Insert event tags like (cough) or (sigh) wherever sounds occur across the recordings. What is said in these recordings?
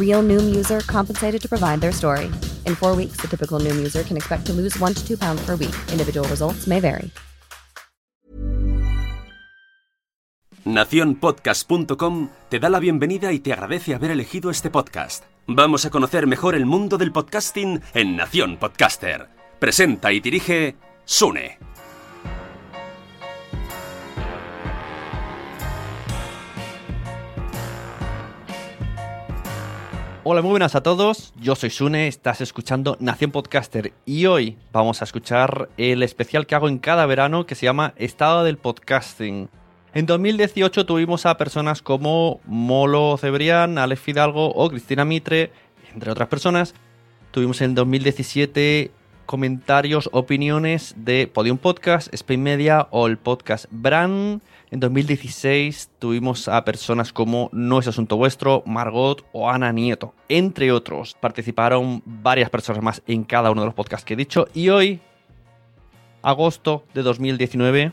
Real Noom user compensated to provide their story. In four weeks, the typical Noom user can expect to lose one to two pounds per week. Individual results may vary. Naciónpodcast.com te da la bienvenida y te agradece haber elegido este podcast. Vamos a conocer mejor el mundo del podcasting en Nación Podcaster. Presenta y dirige Sune. Hola, muy buenas a todos. Yo soy Sune, estás escuchando Nación Podcaster y hoy vamos a escuchar el especial que hago en cada verano que se llama Estado del Podcasting. En 2018 tuvimos a personas como Molo Cebrián, Alex Fidalgo o Cristina Mitre, entre otras personas. Tuvimos en 2017 comentarios, opiniones de Podium Podcast, Spain Media o el podcast Brand. En 2016 tuvimos a personas como No es Asunto Vuestro, Margot o Ana Nieto, entre otros. Participaron varias personas más en cada uno de los podcasts que he dicho. Y hoy, agosto de 2019,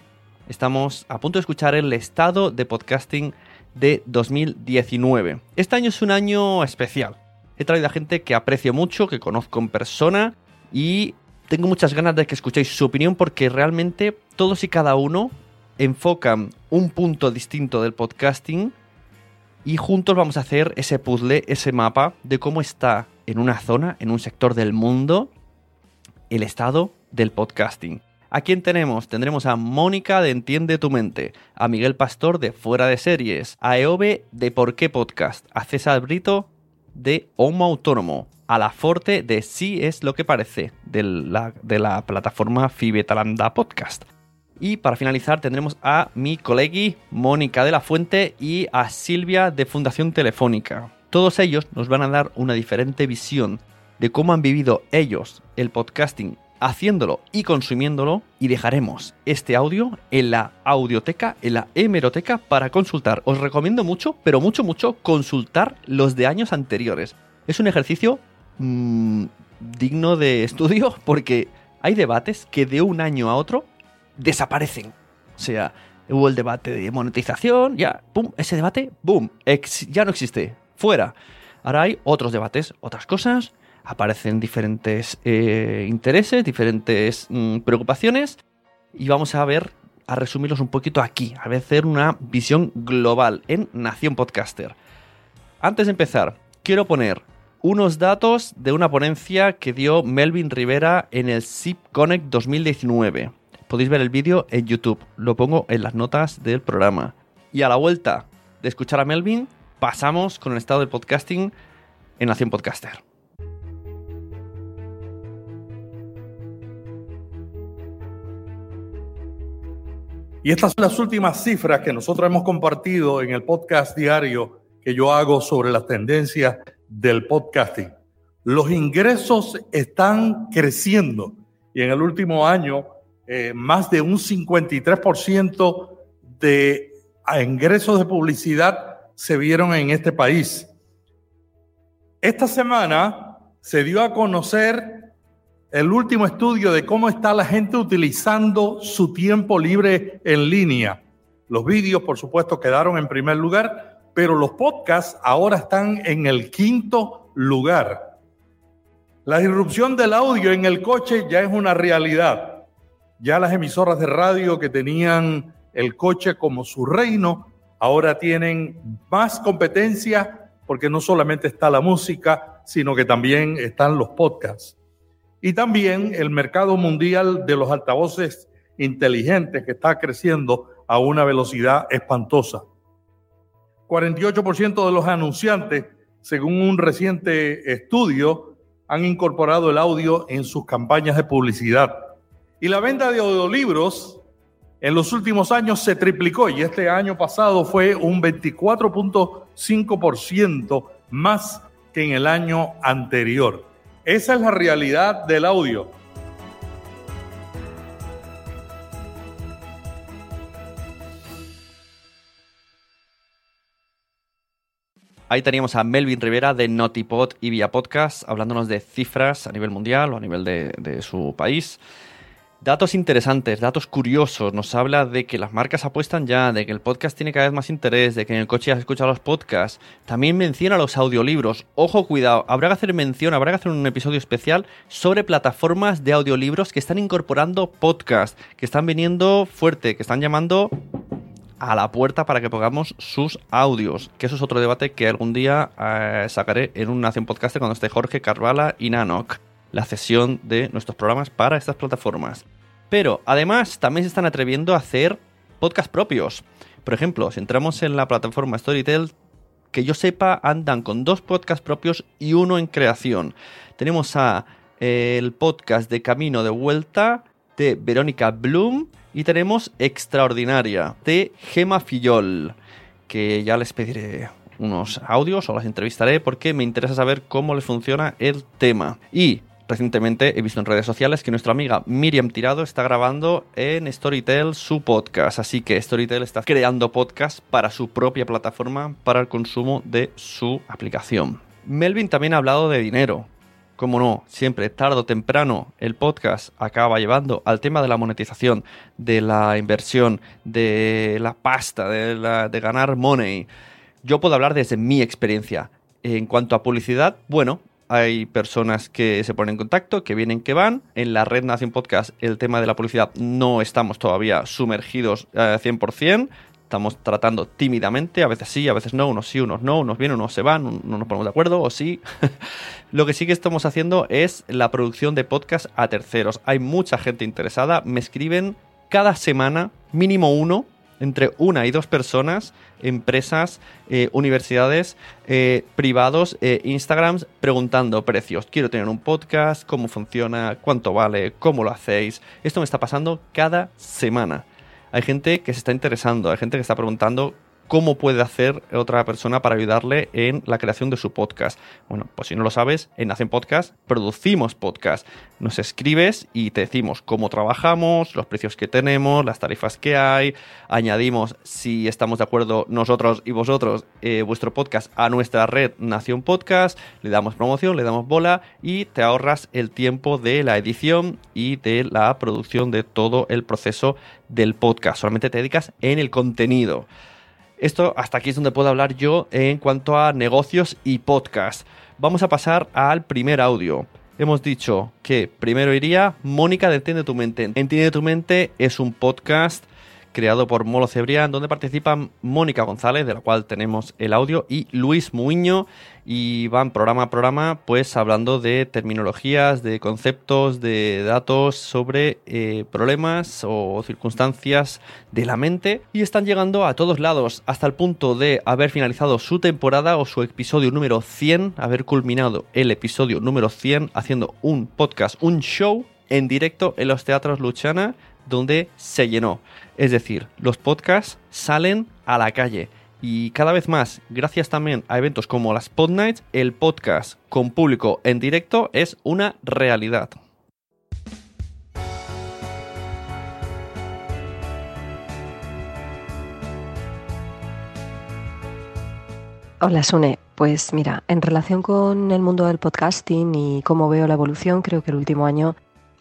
estamos a punto de escuchar el estado de podcasting de 2019. Este año es un año especial. He traído a gente que aprecio mucho, que conozco en persona y tengo muchas ganas de que escuchéis su opinión porque realmente todos y cada uno enfocan un punto distinto del podcasting y juntos vamos a hacer ese puzzle, ese mapa de cómo está en una zona, en un sector del mundo, el estado del podcasting. ¿A quién tenemos? Tendremos a Mónica de Entiende tu Mente, a Miguel Pastor de Fuera de Series, a Eove de Por qué Podcast, a César Brito de Homo Autónomo, a la Forte de Sí es lo que parece, de la, de la plataforma Fibetalanda Podcast. Y para finalizar tendremos a mi colegui Mónica de la Fuente y a Silvia de Fundación Telefónica. Todos ellos nos van a dar una diferente visión de cómo han vivido ellos el podcasting haciéndolo y consumiéndolo y dejaremos este audio en la audioteca, en la hemeroteca para consultar. Os recomiendo mucho, pero mucho, mucho consultar los de años anteriores. Es un ejercicio mmm, digno de estudio (laughs) porque hay debates que de un año a otro desaparecen. O sea, hubo el debate de monetización, ya, pum, ese debate, boom, ya no existe, fuera. Ahora hay otros debates, otras cosas, aparecen diferentes eh, intereses, diferentes mm, preocupaciones y vamos a ver, a resumirlos un poquito aquí, a hacer una visión global en Nación Podcaster. Antes de empezar, quiero poner unos datos de una ponencia que dio Melvin Rivera en el SIP Connect 2019 podéis ver el vídeo en YouTube. Lo pongo en las notas del programa. Y a la vuelta de escuchar a Melvin, pasamos con el estado del podcasting en Nación Podcaster. Y estas son las últimas cifras que nosotros hemos compartido en el podcast diario que yo hago sobre las tendencias del podcasting. Los ingresos están creciendo y en el último año eh, más de un 53% de ingresos de publicidad se vieron en este país. Esta semana se dio a conocer el último estudio de cómo está la gente utilizando su tiempo libre en línea. Los vídeos, por supuesto, quedaron en primer lugar, pero los podcasts ahora están en el quinto lugar. La irrupción del audio en el coche ya es una realidad. Ya las emisoras de radio que tenían el coche como su reino, ahora tienen más competencia porque no solamente está la música, sino que también están los podcasts. Y también el mercado mundial de los altavoces inteligentes que está creciendo a una velocidad espantosa. 48% de los anunciantes, según un reciente estudio, han incorporado el audio en sus campañas de publicidad. Y la venta de audiolibros en los últimos años se triplicó y este año pasado fue un 24.5% más que en el año anterior. Esa es la realidad del audio. Ahí teníamos a Melvin Rivera de Notipod y Vía Podcast hablándonos de cifras a nivel mundial o a nivel de, de, su país. Datos interesantes, datos curiosos. Nos habla de que las marcas apuestan ya, de que el podcast tiene cada vez más interés, de que en el coche ya se escuchan los podcasts. También menciona los audiolibros. Ojo, cuidado, habrá que hacer mención, habrá que hacer un episodio especial sobre plataformas de audiolibros que están incorporando podcast, que están viniendo fuerte, que están llamando a la puerta para que pongamos sus audios. Que eso es otro debate que algún día eh, sacaré en un Nación Podcast cuando esté Jorge Carvala y Nanok. La cesión de nuestros programas para estas plataformas. Pero además también se están atreviendo a hacer podcasts propios. Por ejemplo, si entramos en la plataforma Storytel, que yo sepa, andan con dos podcasts propios y uno en creación. Tenemos a eh, el podcast de Camino de Vuelta de Verónica Bloom y tenemos Extraordinaria de Gema Fillol, que ya les pediré unos audios o las entrevistaré porque me interesa saber cómo les funciona el tema. Y recientemente he visto en redes sociales que nuestra amiga Miriam Tirado está grabando en Storytel su podcast. Así que Storytel está creando podcast para su propia plataforma para el consumo de su aplicación. Melvin también ha hablado de dinero como no, siempre, tarde o temprano, el podcast acaba llevando al tema de la monetización, de la inversión, de la pasta, de, la, de ganar money. Yo puedo hablar desde mi experiencia. En cuanto a publicidad, bueno, hay personas que se ponen en contacto, que vienen, que van. En la red Nación Podcast el tema de la publicidad no estamos todavía sumergidos al 100%. Estamos tratando tímidamente, a veces sí, a veces no, unos sí, unos no, unos vienen, unos se van, no nos ponemos de acuerdo, o sí. (laughs) Lo que sí que estamos haciendo es la producción de podcast a terceros. Hay mucha gente interesada, me escriben cada semana, mínimo uno, entre una y dos personas, empresas, eh, universidades, eh, privados, eh, Instagrams, preguntando precios. Quiero tener un podcast, cómo funciona, cuánto vale, cómo lo hacéis. Esto me está pasando cada semana hay gente que se está interesando, hay gente que está preguntando cómo puede hacer otra persona para ayudarle en la creación de su podcast. Bueno, pues si no lo sabes, en Nación Podcast producimos podcast. Nos escribes y te decimos cómo trabajamos, los precios que tenemos, las tarifas que hay. Añadimos, si estamos de acuerdo nosotros y vosotros, eh, vuestro podcast a nuestra red Nación Podcast. Le damos promoción, le damos bola y te ahorras el tiempo de la edición y de la producción de todo el proceso del podcast. Solamente te dedicas en el contenido. Esto hasta aquí es donde puedo hablar yo en cuanto a negocios y podcast. Vamos a pasar al primer audio. Hemos dicho que primero iría Mónica de Entiende tu mente. Entiende tu mente es un podcast creado por Molo Cebrián, donde participan Mónica González, de la cual tenemos el audio, y Luis Muiño, y van programa a programa, pues hablando de terminologías, de conceptos, de datos sobre eh, problemas o circunstancias de la mente, y están llegando a todos lados, hasta el punto de haber finalizado su temporada o su episodio número 100, haber culminado el episodio número 100 haciendo un podcast, un show en directo en los teatros Luchana, donde se llenó. Es decir, los podcasts salen a la calle. Y cada vez más, gracias también a eventos como las Pod Nights, el podcast con público en directo es una realidad. Hola Sune, Pues mira, en relación con el mundo del podcasting y cómo veo la evolución, creo que el último año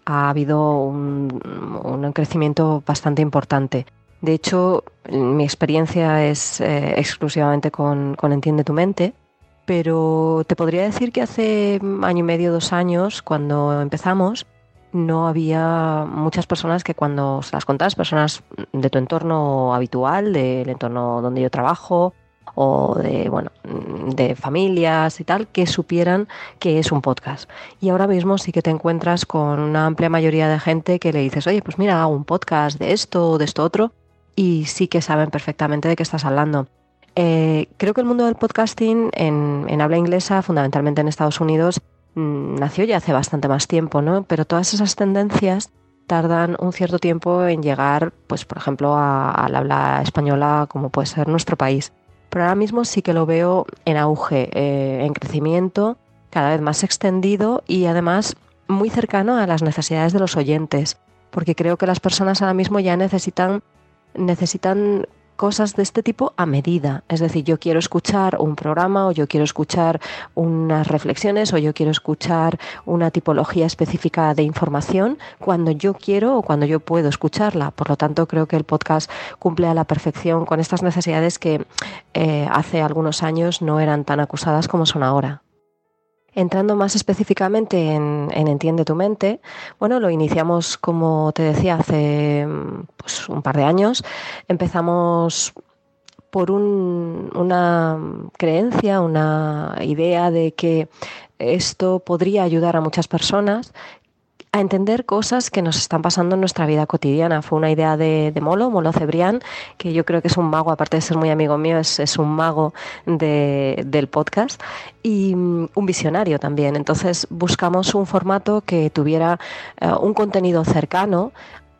ha habido un, un crecimiento bastante importante. De hecho, mi experiencia es eh, exclusivamente con, con Entiende tu mente, pero te podría decir que hace año y medio, dos años, cuando empezamos, no había muchas personas que cuando se las contabas, personas de tu entorno habitual, del entorno donde yo trabajo, o de, bueno, de familias y tal, que supieran que es un podcast. Y ahora mismo sí que te encuentras con una amplia mayoría de gente que le dices, oye, pues mira, hago un podcast de esto o de esto otro, y sí que saben perfectamente de qué estás hablando. Eh, creo que el mundo del podcasting en, en habla inglesa, fundamentalmente en Estados Unidos, mm, nació ya hace bastante más tiempo, ¿no? Pero todas esas tendencias tardan un cierto tiempo en llegar, pues, por ejemplo, al habla española, como puede ser nuestro país pero ahora mismo sí que lo veo en auge, eh, en crecimiento, cada vez más extendido y además muy cercano a las necesidades de los oyentes, porque creo que las personas ahora mismo ya necesitan necesitan cosas de este tipo a medida. Es decir, yo quiero escuchar un programa o yo quiero escuchar unas reflexiones o yo quiero escuchar una tipología específica de información cuando yo quiero o cuando yo puedo escucharla. Por lo tanto, creo que el podcast cumple a la perfección con estas necesidades que eh, hace algunos años no eran tan acusadas como son ahora. Entrando más específicamente en, Entiende tu mente, bueno, lo iniciamos, como te decía, hace pues, un par de años. Empezamos por una creencia, una idea de que esto podría ayudar a muchas personas a entender cosas que nos están pasando en nuestra vida cotidiana. Fue una idea de, Molo, Molo Cebrián, que yo creo que es un mago, aparte de ser muy amigo mío, es, un mago del podcast y mm, un visionario también. Entonces buscamos un formato que tuviera eh, un contenido cercano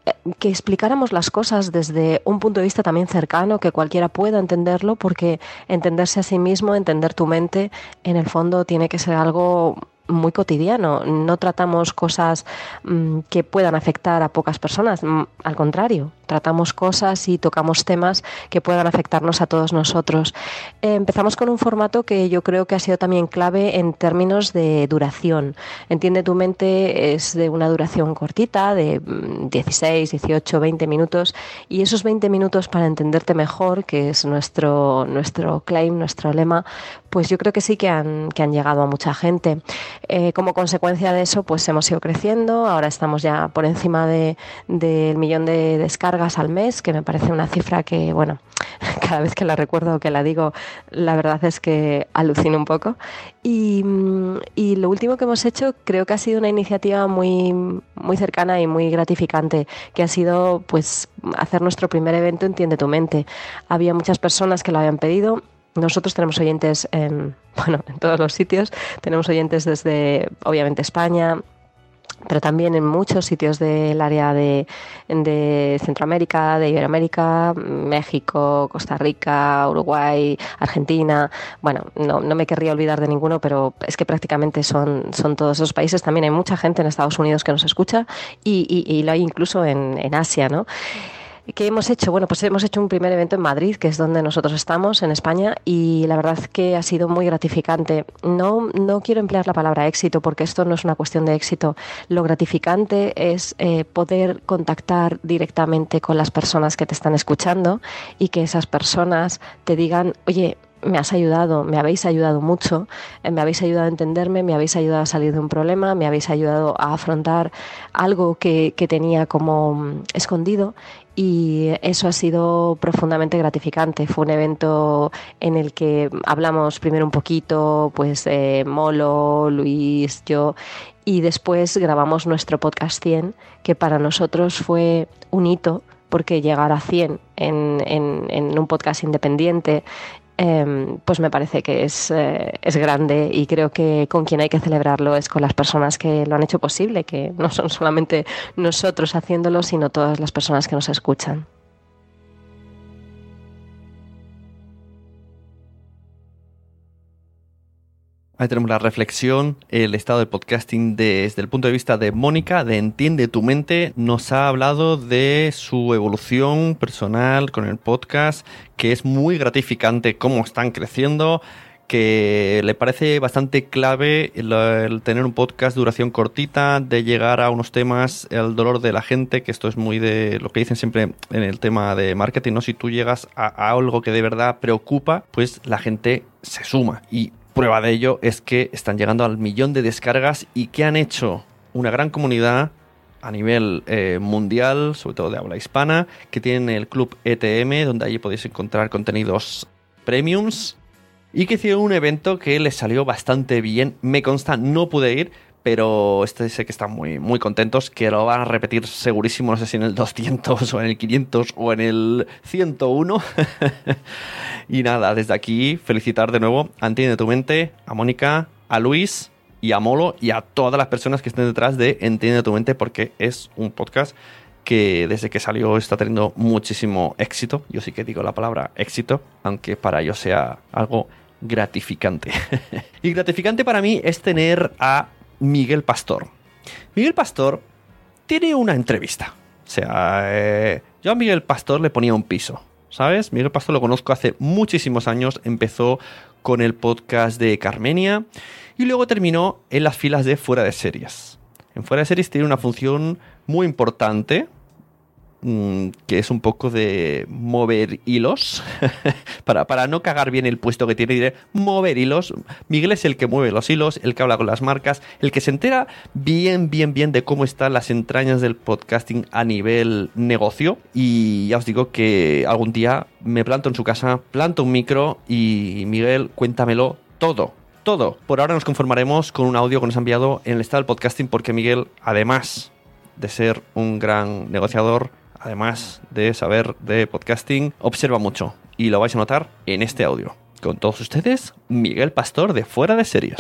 eh, que explicáramos las cosas desde un punto de vista también cercano, que cualquiera pueda entenderlo, porque entenderse a sí mismo, entender tu mente, en el fondo tiene que ser algo muy cotidiano. No tratamos cosas mm, que puedan afectar a pocas personas. Mm, al contrario, tratamos cosas y tocamos temas que puedan afectarnos a todos nosotros. Empezamos con un formato que yo creo que ha sido también clave en términos de duración. Entiende tu mente es de una duración cortita, de 16, 18, 20 minutos, y esos 20 minutos para entenderte mejor, que es nuestro, nuestro claim, nuestro lema, pues yo creo que sí que han, que han llegado a mucha gente. Eh, como consecuencia de eso, pues hemos ido creciendo, ahora estamos ya por encima del millón de descargas al mes, que me parece una cifra que, bueno, (laughs) cada vez que la recuerdo o que la digo, la verdad es que alucino un poco. Y, y, lo último que hemos hecho creo que ha sido una iniciativa muy, muy cercana y muy gratificante, que ha sido pues hacer nuestro primer evento Entiende tu mente. Había muchas personas que lo habían pedido nosotros tenemos oyentes en, (laughs) bueno, en todos los sitios, tenemos oyentes desde, obviamente, España, pero también en muchos sitios del área de, de, Centroamérica, de Iberoamérica, México, Costa Rica, Uruguay, Argentina. Bueno, no, no, me querría olvidar de ninguno, pero es que prácticamente son, son todos esos países. También hay mucha gente en Estados Unidos que nos escucha y, y, y lo hay incluso en, en Asia, ¿no? ¿Qué hemos hecho? Bueno, pues hemos hecho un primer evento en Madrid, que es donde nosotros estamos, en España, y la verdad que ha sido muy gratificante. No, no quiero emplear la palabra éxito, porque esto no es una cuestión de éxito. Lo gratificante es eh, poder contactar directamente con las personas que te están escuchando y que esas personas te digan, oye, me has ayudado, me habéis ayudado mucho, eh, me habéis ayudado a entenderme, me habéis ayudado a salir de un problema, me habéis ayudado a afrontar algo que, que tenía como mm, escondido y eso ha sido profundamente gratificante. Fue un evento en el que hablamos primero un poquito, pues Molo, Luis, yo, y después grabamos nuestro podcast 100, que para nosotros fue un hito porque llegar a 100 en, en, en un podcast independiente Em, pues me parece que es, eh, es grande y creo que con quien hay que celebrarlo es con las personas que lo han hecho posible, que no son solamente nosotros haciéndolo, sino todas las personas que nos escuchan. Ahí tenemos la reflexión, el estado del podcasting desde el punto de vista de Mónica, de Entiende tu mente. Nos ha hablado de su evolución personal con el podcast, que es muy gratificante cómo están creciendo, que le parece bastante clave el, tener un podcast duración cortita, de llegar a unos temas, el dolor de la gente, que esto es muy de lo que dicen siempre en el tema de marketing, ¿no? Si tú llegas a, a algo que de verdad preocupa, pues la gente se suma. Y prueba de ello es que están llegando al millón de descargas y que han hecho una gran comunidad a nivel eh, mundial, sobre todo de habla hispana, que tienen el club ETM, donde allí podéis encontrar contenidos premiums y que hicieron un evento que les salió bastante bien. Me consta, no pude ir, pero este sé que están muy, muy contentos, que lo van a repetir segurísimo, no sé si en el 200 (laughs) o en el 500 o en el 101. (laughs) y nada, desde aquí felicitar de nuevo a Entiende tu mente, a Mónica, a Luis y a Molo y a todas las personas que estén detrás de Entiende tu mente porque es un podcast que desde que salió está teniendo muchísimo éxito. Yo sí que digo la palabra éxito, aunque para ellos sea algo gratificante. (laughs) y gratificante para mí es tener a Miguel Pastor. Miguel Pastor tiene una entrevista. O sea, eh, yo a Miguel Pastor le ponía un piso. ¿Sabes? Miguel Pastor lo conozco hace muchísimos años. Empezó con el podcast de Carmenia y luego terminó en las filas de Fuera de Series. En Fuera de Series tiene una función muy importante que es un poco de mover hilos, (laughs) para, para, no cagar bien el puesto que tiene, diré mover hilos. Miguel es el que mueve los hilos, el que habla con las marcas, el que se entera bien, bien, bien de cómo están las entrañas del podcasting a nivel negocio. Y ya os digo que algún día me planto en su casa, planto un micro y Miguel, cuéntamelo todo todo. Por ahora nos conformaremos con un audio que nos ha enviado en el estado del podcasting porque Miguel, además de ser un gran negociador, además de saber de podcasting, observa mucho y lo vais a notar en este audio. Con todos ustedes, Miguel Pastor de Fuera de Series.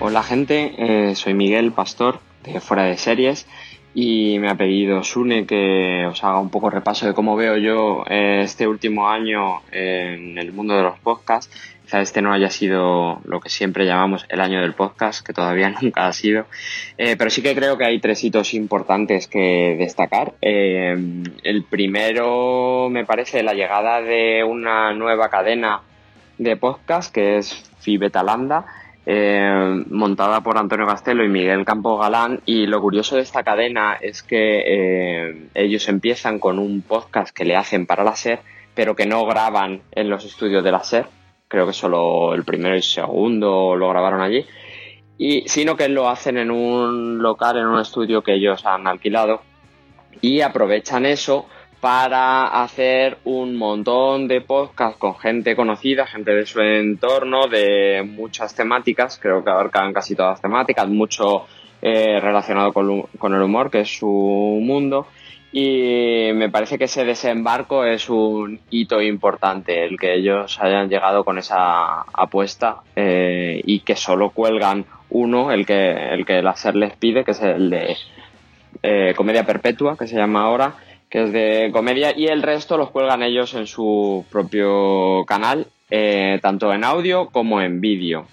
Hola gente, eh, soy Miguel Pastor de Fuera de Series y me ha pedido Sune que os haga un poco repaso de cómo veo yo eh, este último año en el mundo de los podcasts este no haya sido lo que siempre llamamos el año del podcast, que todavía (laughs) nunca ha sido, eh, pero sí que creo que hay tres hitos importantes que destacar. Eh, el primero me parece la llegada de una nueva cadena de podcast que es Fibetalanda. Eh, montada por Antonio Castelo y Miguel Campo Galán y lo curioso de esta cadena es que ellos empiezan con un podcast que le hacen para la SER pero que no graban en los estudios de la SER creo que solo el primero y segundo lo grabaron allí, y sino que lo hacen en un local, en un estudio que ellos han alquilado y aprovechan eso para hacer un montón de podcasts con gente conocida, gente de su entorno, de muchas temáticas, creo que abarcan casi todas las temáticas, mucho eh, relacionado con, con, el humor, que es su mundo, y me parece que ese desembarco es un hito importante, el que ellos hayan llegado con esa apuesta eh, y que solo cuelgan uno, el que, el que el SER les pide, que es el de eh, Comedia Perpetua, que se llama ahora, que es de comedia, y el resto los cuelgan ellos en su propio canal, eh, tanto en audio como en vídeo.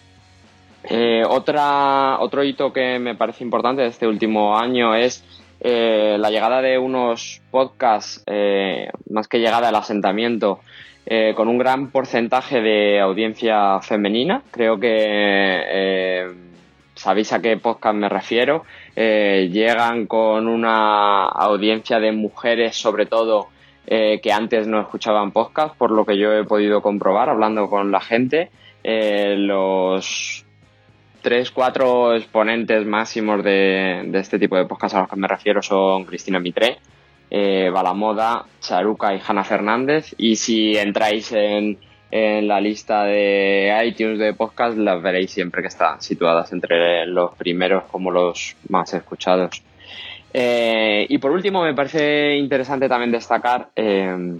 otra, otro hito que me parece importante de este último año es eh, la llegada de unos podcasts, eh, más que llegada al asentamiento, eh, con un gran porcentaje de audiencia femenina. Creo que sabéis a qué podcast me refiero. llegan con una audiencia de mujeres, sobre todo, que antes no escuchaban podcast, por lo que yo he podido comprobar hablando con la gente. los tres, cuatro exponentes máximos de, este tipo de podcast a los que me refiero son Cristina Mitre, eh, Balamoda, Charuca y Hanna Fernández. Y si entráis en, la lista de iTunes de podcast, las veréis siempre que están situadas entre los primeros como los más escuchados. Eh, y por último, me parece interesante también destacar, eh,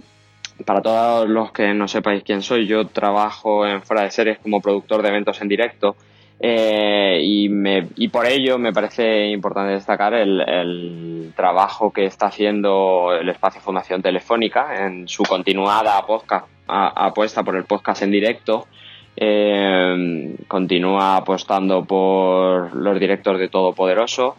para todos los que no sepáis quién soy, yo trabajo en Fuera de Series como productor de eventos en directo eh, y, por ello me parece importante destacar el, trabajo que está haciendo el espacio Fundación Telefónica en su continuada apuesta por el podcast en directo. Eh, continúa apostando por los directos de Todopoderoso.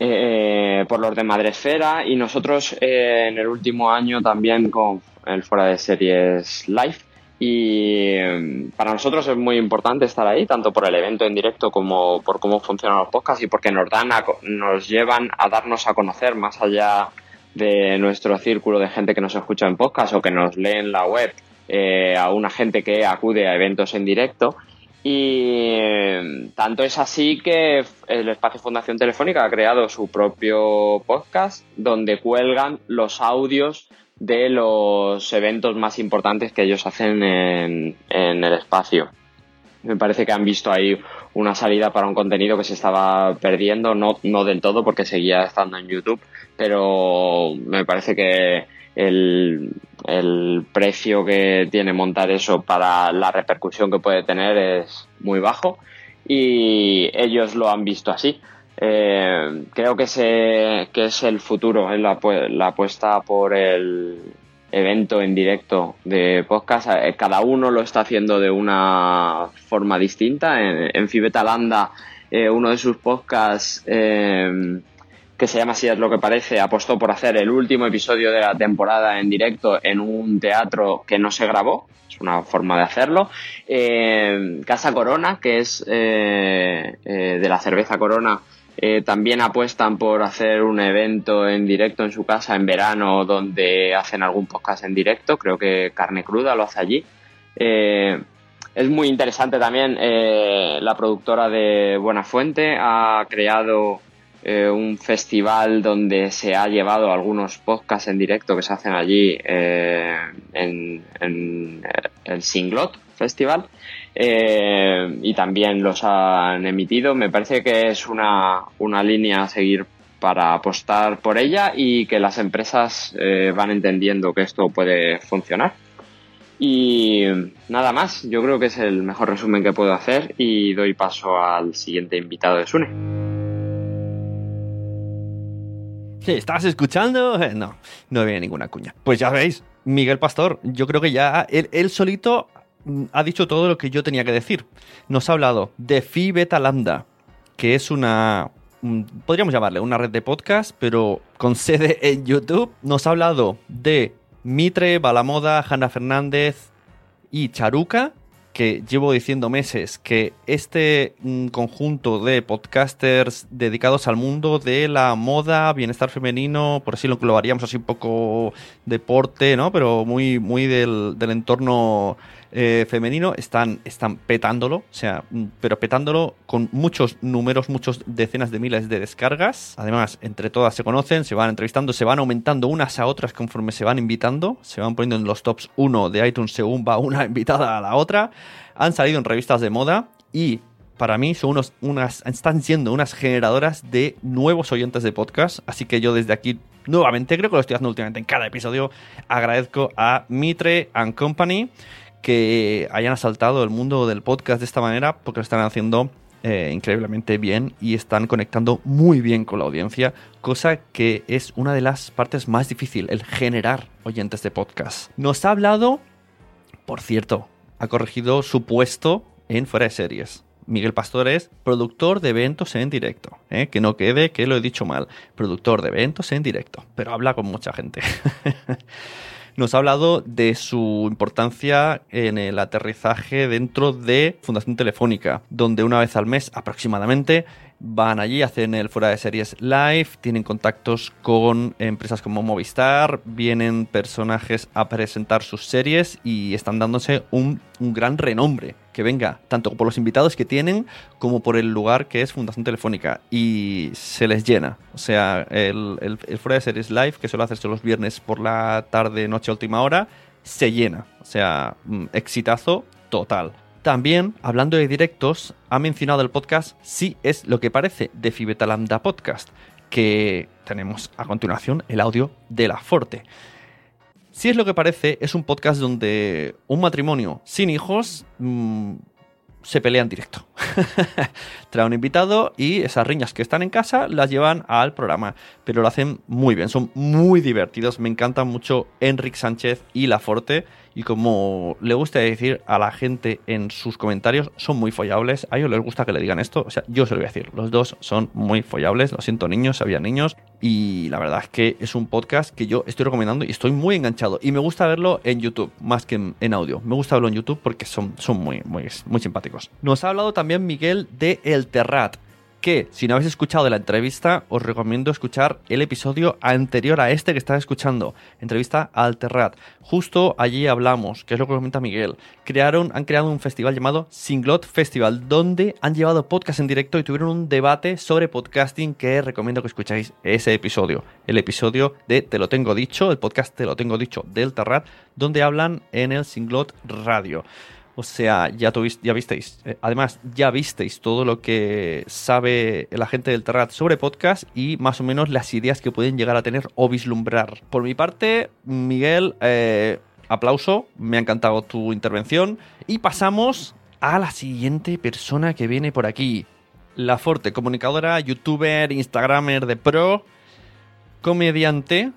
eh, por los de Madresfera y nosotros eh, en el último año también con el Fuera de Series Live. Y em, para nosotros es muy importante estar ahí, tanto por el evento en directo como por cómo funcionan los podcasts y porque nos dan nos llevan a darnos a conocer más allá de nuestro círculo de gente que nos escucha en podcast o que nos lee en la web, eh, a una gente que acude a eventos en directo. Y em, tanto es así que el Espacio Fundación Telefónica ha creado su propio podcast donde cuelgan los audios de los eventos más importantes que ellos hacen en, el espacio. Me parece que han visto ahí una salida para un contenido que se estaba perdiendo, no, no del todo porque seguía estando en YouTube, pero me parece que el, el precio que tiene montar eso para la repercusión que puede tener es muy bajo y ellos lo han visto así. Eh, creo que, que es el futuro, es la, la apuesta por el evento en directo de podcast. Eh, cada uno lo está haciendo de una forma distinta. En, en Fibetalanda, eh, uno de sus podcasts, que se llama Si es lo que parece, apostó por hacer el último episodio de la temporada en directo en un teatro que no se grabó. Es una forma de hacerlo. Casa Corona, que es de la cerveza Corona, eh, también apuestan por hacer un evento en directo en su casa en verano donde hacen algún podcast en directo. Creo que Carne Cruda lo hace allí. Eh, es muy interesante también. Eh, la productora de Buena Fuente ha creado un festival donde se ha llevado algunos podcasts en directo que se hacen allí en, en el Singlot Festival. Eh, y también los han emitido. Me parece que es una, una línea a seguir para apostar por ella y que las empresas eh, van entendiendo que esto puede funcionar. Y nada más, yo creo que es el mejor resumen que puedo hacer y doy paso al siguiente invitado de Sune. ¿Qué estás escuchando? Eh, no, no viene ninguna cuña. Pues ya veis, Miguel Pastor, yo creo que ya él, él solito ha dicho todo lo que yo tenía que decir. Nos ha hablado de Phi Beta Lambda, que es una, podríamos llamarle una red de podcast, pero con sede (laughs) en YouTube. Nos ha hablado de Mitre, Balamoda, Hanna Fernández y Charuca, que llevo diciendo meses que este mm, conjunto de podcasters dedicados al mundo de la moda, bienestar femenino, por así lo haríamos así un poco deporte, ¿no? Pero muy, muy del, entorno eh, femenino están, están petándolo, o sea, mm, pero petándolo con muchos números, muchos decenas de miles de descargas. Además, entre todas se conocen, se van entrevistando, se van aumentando unas a otras conforme se van invitando, se van poniendo en los tops 1 de iTunes según va una (laughs) invitada a la otra. Han salido en revistas de moda y para mí son unos, unas, están siendo unas generadoras de nuevos oyentes de podcast. Así que yo desde aquí, nuevamente, creo que lo estoy haciendo últimamente en cada episodio, agradezco a Mitre and Company que hayan asaltado el mundo del podcast de esta manera porque lo están haciendo eh, increíblemente bien y están conectando muy bien con la audiencia, cosa que es una de las partes más difíciles, el generar oyentes de podcast. Nos ha hablado, por cierto, ha corregido su puesto en fuera de series. Miguel Pastor es productor de eventos en directo. ¿eh? Que no quede que lo he dicho mal. Productor de eventos en directo. Pero habla con mucha gente. (laughs) nos ha hablado de su importancia en el aterrizaje dentro de Fundación Telefónica, donde una vez al mes aproximadamente van allí, hacen el fuera de series live, tienen contactos con empresas como Movistar, vienen personajes a presentar sus series y están dándose un, gran renombre que venga, tanto por los invitados que tienen como por el lugar que es Fundación Telefónica. Y se les llena. O sea, el, el, fuera de series live, que suele hacerse los viernes por la tarde, noche, última hora, se llena. O sea, mm, exitazo total. También, hablando de directos, ha mencionado el podcast Sí es lo que parece de Fibeta Lambda Podcast, que tenemos a continuación el audio de la Forte. Si es lo que parece, es un podcast donde un matrimonio sin hijos mm, se pelea en directo. (laughs) Trae un invitado y esas riñas que están en casa las llevan al programa. Pero lo hacen muy bien, son muy divertidos. Me encantan mucho Enric Sánchez y La Forte. Y como le gusta decir a la gente en sus comentarios, son muy follables. A ellos les gusta que le digan esto. O sea, yo se lo voy a decir. Los dos son muy follables. Lo siento, niños, había niños. Y la verdad es que es un podcast que yo estoy recomendando y estoy muy enganchado. Y me gusta verlo en YouTube más que en, audio. Me gusta verlo en YouTube porque son, son muy, muy, muy simpáticos. Nos ha hablado también Miguel de El Terrat que si no habéis escuchado la entrevista, os recomiendo escuchar el episodio anterior a este que estás escuchando, entrevista al Terrat. Justo allí hablamos, que es lo que comenta Miguel. Crearon, han creado un festival llamado Singlot Festival, donde han llevado podcast en directo y tuvieron un debate sobre podcasting que recomiendo que escucháis ese episodio. El episodio de Te lo tengo dicho, el podcast Te lo tengo dicho del Terrat, donde hablan en el Singlot Radio. O sea, ya, visteis. Eh, además, ya visteis todo lo que sabe la gente del Terrat sobre podcast y más o menos las ideas que pueden llegar a tener o vislumbrar. Por mi parte, Miguel, eh, aplauso. Me ha encantado tu intervención. Y pasamos a la siguiente persona que viene por aquí. La Forte, comunicadora, youtuber, instagramer de pro, comediante.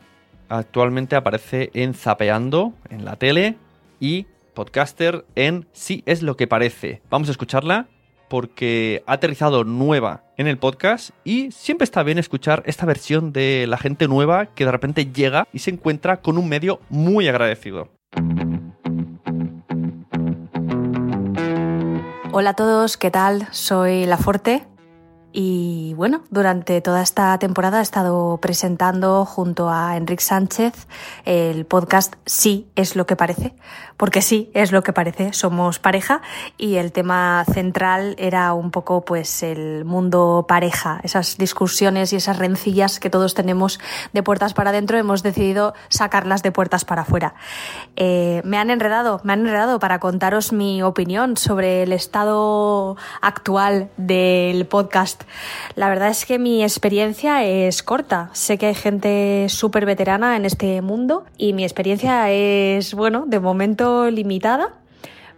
Actualmente aparece en Zapeando, en la tele. Y podcaster en Sí es lo que parece. Vamos a escucharla porque ha aterrizado nueva en el podcast y siempre está bien escuchar esta versión de la gente nueva que de repente llega y se encuentra con un medio muy agradecido. Hola a todos, ¿qué tal? Soy La Forte y bueno, durante toda esta temporada he estado presentando junto a Enrique Sánchez el podcast Sí es lo que parece, porque sí es lo que parece, somos pareja y el tema central era un poco pues el mundo pareja, esas discusiones y esas rencillas que todos tenemos de puertas para adentro, hemos decidido sacarlas de puertas para afuera. Eh, me han enredado, me han enredado para contaros mi opinión sobre el estado actual del podcast la verdad es que mi experiencia es corta. Sé que hay gente súper veterana en este mundo y mi experiencia es, bueno, de momento limitada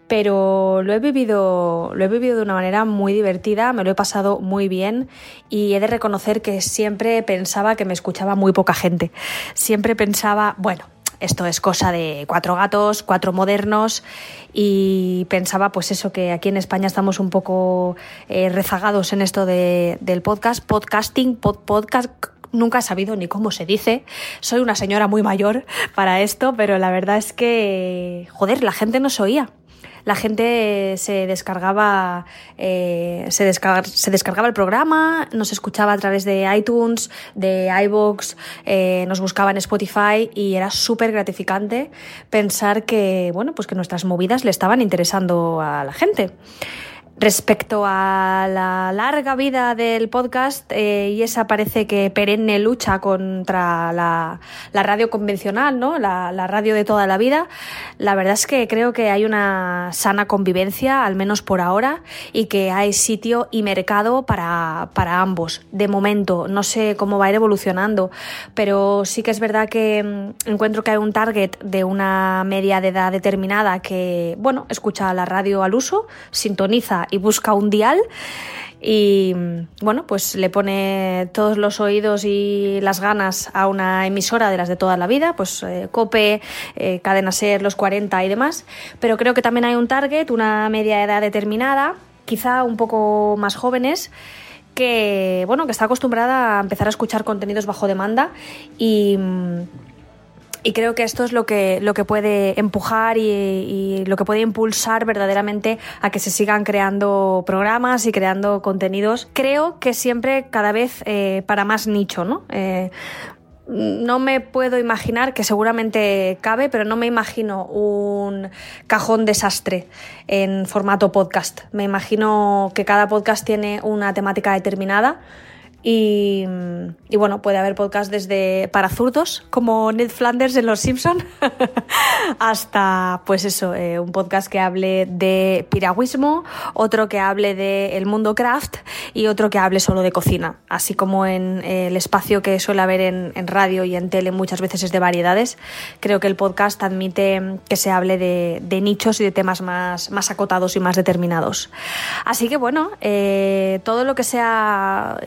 pero lo he vivido lo he vivido de una manera muy divertida, me lo he pasado muy bien y he de reconocer que siempre pensaba que me escuchaba muy poca gente. Siempre pensaba, bueno, esto es cosa de cuatro gatos, cuatro modernos y pensaba pues eso que aquí en España estamos un poco eh, rezagados en esto de, del podcast, podcasting, podcast nunca he sabido ni cómo se dice. Soy una señora muy mayor para esto, pero la verdad es que, joder, la gente no se oía la gente se descargaba, eh, se, descargaba el programa, nos escuchaba a través de iTunes, de iBox, eh, nos buscaba en Spotify y era súper gratificante pensar que, bueno, pues que nuestras movidas le estaban interesando a la gente. Respecto a la larga vida del podcast, eh, y esa parece que perenne lucha contra la, radio convencional, ¿no? La, radio de toda la vida, la verdad es que creo que hay una sana convivencia, al menos por ahora, y que hay sitio y mercado para, para ambos. De momento, no sé cómo va a ir evolucionando, pero sí que es verdad que mm, encuentro que hay un target de una media de edad determinada que, bueno, escucha la radio al uso, sintoniza y busca un dial y bueno, pues le pone todos los oídos y las ganas a una emisora de las de toda la vida, pues eh, Cope, eh, Cadena Ser, Los 40 y demás, pero creo que también hay un target, una media edad determinada, quizá un poco más jóvenes, que bueno, que está acostumbrada a empezar a escuchar contenidos bajo demanda y y creo que esto es lo que, lo que puede empujar y, lo que puede impulsar verdaderamente a que se sigan creando programas y creando contenidos. Creo que siempre cada vez eh, para más nicho, ¿no? Eh, no me puedo imaginar, que seguramente cabe, pero no me imagino un cajón desastre en formato podcast. Me imagino que cada podcast tiene una temática determinada Y, bueno, puede haber podcast desde para zurdos, como Ned Flanders en Los Simpson, (laughs) hasta pues eso, eh, un podcast que hable de piragüismo, otro que hable de el mundo craft y otro que hable solo de cocina. Así como en eh, el espacio que suele haber en, radio y en tele muchas veces es de variedades, creo que el podcast admite que se hable de, nichos y de temas más, más acotados y más determinados. Así que bueno, eh, todo lo que sea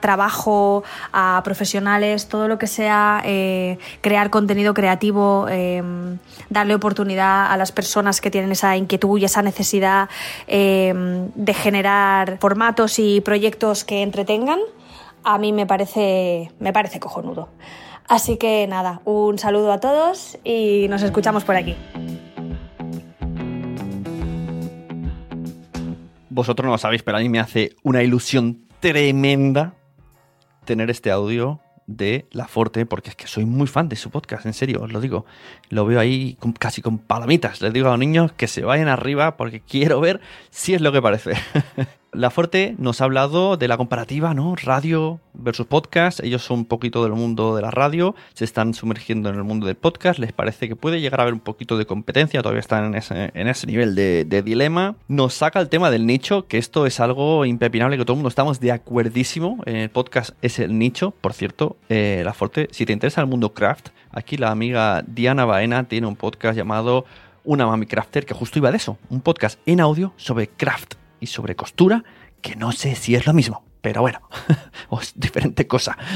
trabajo a profesionales, todo lo que sea eh, crear contenido creativo, em, darle oportunidad a las personas que tienen esa inquietud y esa necesidad em, de generar formatos y proyectos que entretengan, a mí me parece, me parece cojonudo. Así que nada, un saludo a todos y nos escuchamos por aquí. Vosotros no lo sabéis, pero a mí me hace una ilusión tremenda tener este audio de La Forte, porque es que soy muy fan de su podcast, en serio, os lo digo. Lo veo ahí casi con palomitas. Les digo a los niños que se vayan arriba porque quiero ver si es lo que parece. (laughs) La Forte nos ha hablado de la comparativa, ¿no? Radio versus podcast. Ellos son un poquito del mundo de la radio, se están sumergiendo en el mundo del podcast. Les parece que puede llegar a haber un poquito de competencia, todavía están en ese, en ese nivel de, dilema. Nos saca el tema del nicho, que esto es algo impepinable, que todo el mundo estamos de acuerdísimo. El podcast es el nicho, por cierto. Eh, la Forte, si te interesa el mundo craft, aquí la amiga Diana Baena tiene un podcast llamado Una Mami Crafter, que justo iba de eso, un podcast en audio sobre craft y sobre costura, que no sé si es lo mismo, pero bueno, (laughs) es diferente cosa. (laughs)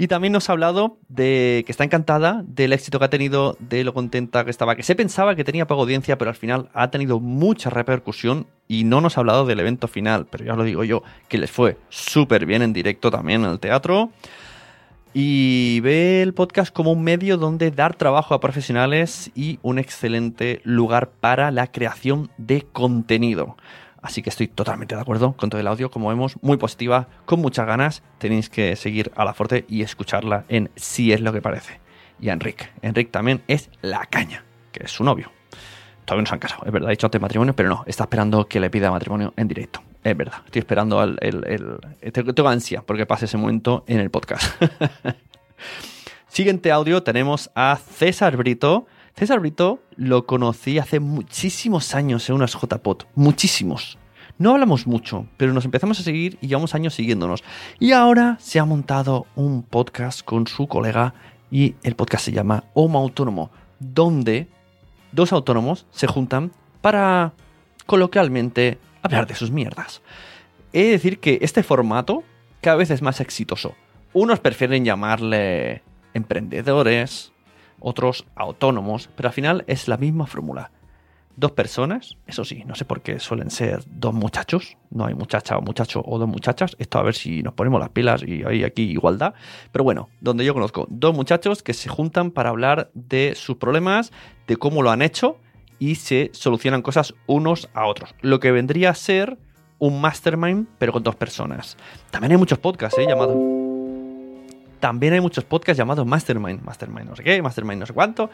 Y también nos ha hablado de que está encantada del éxito que ha tenido, de lo contenta que estaba, que se pensaba que tenía poca audiencia, pero al final ha tenido mucha repercusión y no nos ha hablado del evento final, pero ya lo digo yo, que les fue súper bien en directo también en el teatro. Y ve el podcast como un medio donde dar trabajo a profesionales y un excelente lugar para la creación de contenido. Así que estoy totalmente de acuerdo con todo el audio, como vemos, muy positiva, con muchas ganas. Tenéis que seguir a la Forte y escucharla en Si es lo que parece. Y a Enrique. Enrique también es la caña, que es su novio. Todavía no se han casado, es verdad, ha dicho antes matrimonio, pero no, está esperando que le pida matrimonio en directo. Es verdad, estoy esperando el, el, Tengo ansia porque pase ese momento en el podcast. (laughs) Siguiente audio tenemos a César Brito. César Brito lo conocí hace muchísimos años en unas JPOT. Muchísimos. No hablamos mucho, pero nos empezamos a seguir y llevamos años siguiéndonos. Y ahora se ha montado un podcast con su colega y el podcast se llama Homo Autónomo, donde dos autónomos se juntan para coloquialmente hablar de sus mierdas. He de decir que este formato cada vez es más exitoso. Unos prefieren llamarle emprendedores, otros autónomos, pero al final es la misma fórmula. Dos personas, eso sí, no sé por qué suelen ser dos muchachos, no hay muchacha o muchacho o dos muchachas, esto a ver si nos ponemos las pilas y hay aquí igualdad, pero bueno, donde yo conozco dos muchachos que se juntan para hablar de sus problemas, de cómo lo han hecho y se solucionan cosas unos a otros. Lo que vendría a ser un mastermind, pero con dos personas. También hay muchos podcasts, ¿eh? Llamados. También hay muchos podcasts llamados Mastermind. Mastermind no sé qué, Mastermind no sé cuánto.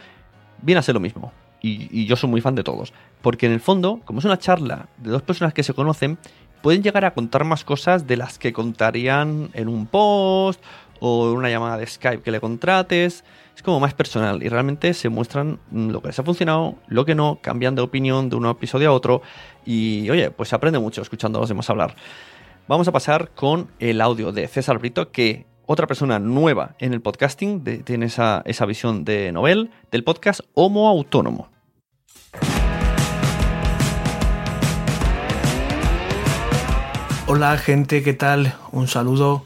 Viene a ser lo mismo. Y, y, yo soy muy fan de todos. Porque en el fondo, como es una charla de dos personas que se conocen, pueden llegar a contar más cosas de las que contarían en un post o en una llamada de Skype que le contrates es como más personal y realmente se muestran lo que les ha funcionado, lo que no, cambian de opinión de un episodio a otro y oye, pues se aprende mucho escuchando a los demás hablar. Vamos a pasar con el audio de César Brito, que otra persona nueva en el podcasting, tiene esa, esa visión de novel, del podcast Homo Autónomo. Hola gente, ¿qué tal? Un saludo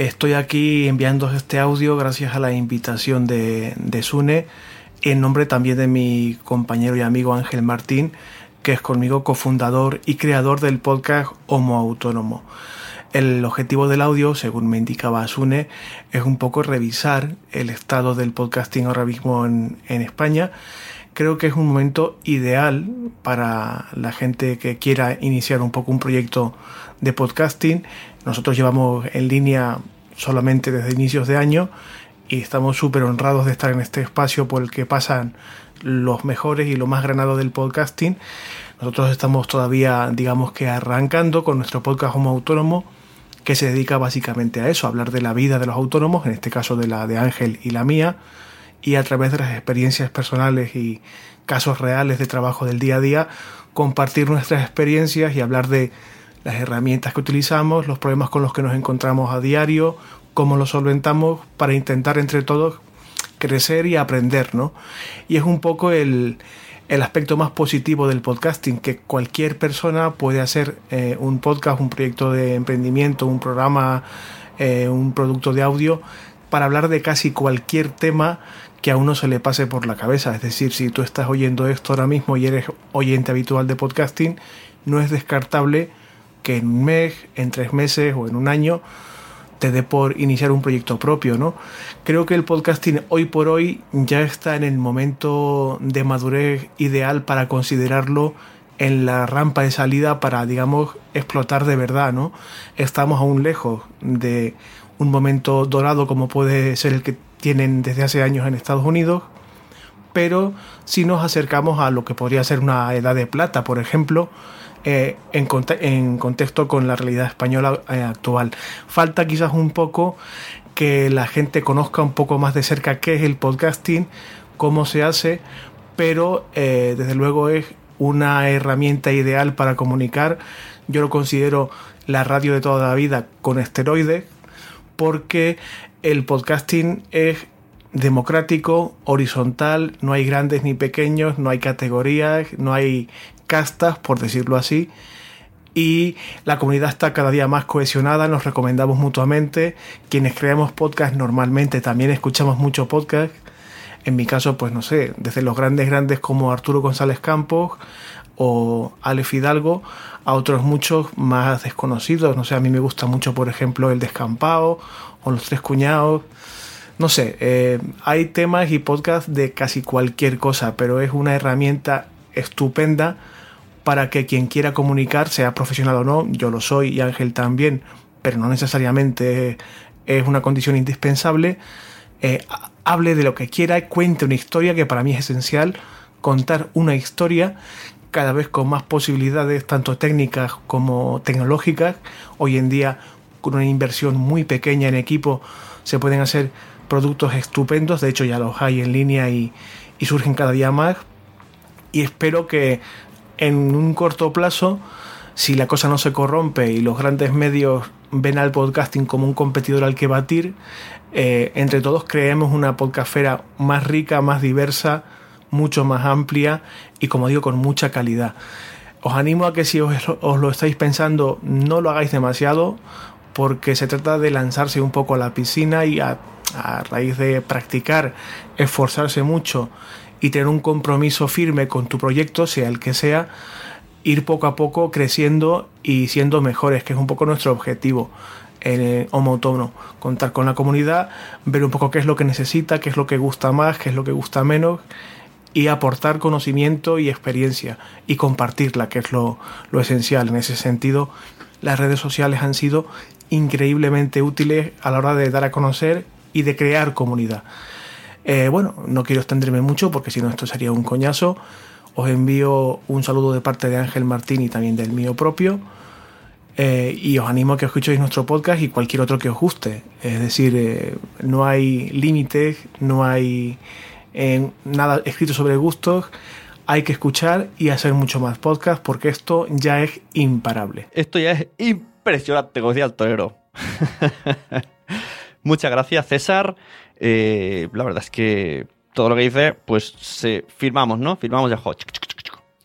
Estoy aquí enviando este audio gracias a la invitación de, Sune, en nombre también de mi compañero y amigo Ángel Martín, que es conmigo cofundador y creador del podcast Homo Autónomo. El objetivo del audio, según me indicaba Sune, es un poco revisar el estado del podcasting ahora mismo en España. Creo que es un momento ideal para la gente que quiera iniciar un poco un proyecto de podcasting nosotros llevamos en línea solamente desde inicios de año y estamos súper honrados de estar en este espacio por el que pasan los mejores y lo más granado del podcasting. Nosotros estamos todavía, digamos que arrancando con nuestro podcast como autónomo que se dedica básicamente a eso, a hablar de la vida de los autónomos, en este caso de la de Ángel y la mía, y a través de las experiencias personales y casos reales de trabajo del día a día, compartir nuestras experiencias y hablar de las herramientas que utilizamos, los problemas con los que nos encontramos a diario, cómo los solventamos para intentar entre todos crecer y aprender, ¿no? Y es un poco el, el aspecto más positivo del podcasting, que cualquier persona puede hacer eh, un podcast, un proyecto de emprendimiento, un programa, eh, un producto de audio, para hablar de casi cualquier tema que a uno se le pase por la cabeza. Es decir, si tú estás oyendo esto ahora mismo y eres oyente habitual de podcasting, no es descartable que en un mes, en tres meses o en un año te dé por iniciar un proyecto propio, ¿no? Creo que el podcasting hoy por hoy ya está en el momento de madurez ideal para considerarlo en la rampa de salida para, digamos, explotar de verdad, ¿no? Estamos aún lejos de un momento dorado como puede ser el que tienen desde hace años en Estados Unidos, pero si nos acercamos a lo que podría ser una edad de plata, por ejemplo, eh, en, contexto con la realidad española eh, actual. Falta quizás un poco que la gente conozca un poco más de cerca qué es el podcasting, cómo se hace, pero eh, desde luego es una herramienta ideal para comunicar. Yo lo considero la radio de toda la vida con esteroides, porque el podcasting es democrático, horizontal, no hay grandes ni pequeños, no hay categorías, no hay castas, por decirlo así. Y la comunidad está cada día más cohesionada, nos recomendamos mutuamente. Quienes creamos podcast normalmente también escuchamos mucho podcast. En mi caso, pues no sé, desde los grandes grandes como Arturo González Campos o Ale Fidalgo, a otros muchos más desconocidos. No sé, a mí me gusta mucho, por ejemplo, El Descampado o Los Tres Cuñados. No sé, eh, hay temas y podcasts de casi cualquier cosa, pero es una herramienta estupenda para que quien quiera comunicar, sea profesional o no, yo lo soy y Ángel también, pero no necesariamente es una condición indispensable, eh, hable de lo que quiera, cuente una historia que para mí es esencial, contar una historia cada vez con más posibilidades, tanto técnicas como tecnológicas. Hoy en día, con una inversión muy pequeña en equipo, se pueden hacer productos estupendos, de hecho ya los hay en línea y, surgen cada día más. Y espero que en un corto plazo, si la cosa no se corrompe y los grandes medios ven al podcasting como un competidor al que batir, eh, entre todos creemos una podcastfera más rica, más diversa, mucho más amplia y como digo, con mucha calidad. Os animo a que si os, lo estáis pensando, no lo hagáis demasiado, porque se trata de lanzarse un poco a la piscina y a raíz de practicar, esforzarse mucho y tener un compromiso firme con tu proyecto, sea el que sea, ir poco a poco creciendo y siendo mejores, que es un poco nuestro objetivo en Homo Autónomo. Contar con la comunidad, ver un poco qué es lo que necesita, qué es lo que gusta más, qué es lo que gusta menos y aportar conocimiento y experiencia y compartirla, que es lo, lo esencial. En ese sentido, las redes sociales han sido increíblemente útiles a la hora de dar a conocer y de crear comunidad. Eh, bueno, no quiero extenderme mucho porque si no esto sería un coñazo. Os envío un saludo de parte de Ángel Martín y también del mío propio. Eh, y os animo a que escuchéis nuestro podcast y cualquier otro que os guste. Es decir, eh, no hay límites, no hay nada escrito sobre gustos. Hay que escuchar y hacer mucho más podcast porque esto ya es imparable. Esto ya es impresionante, como decía el torero. (laughs) Muchas gracias, César. Eh, la verdad es que todo lo que dice, pues se firmamos, ¿no? Firmamos ya.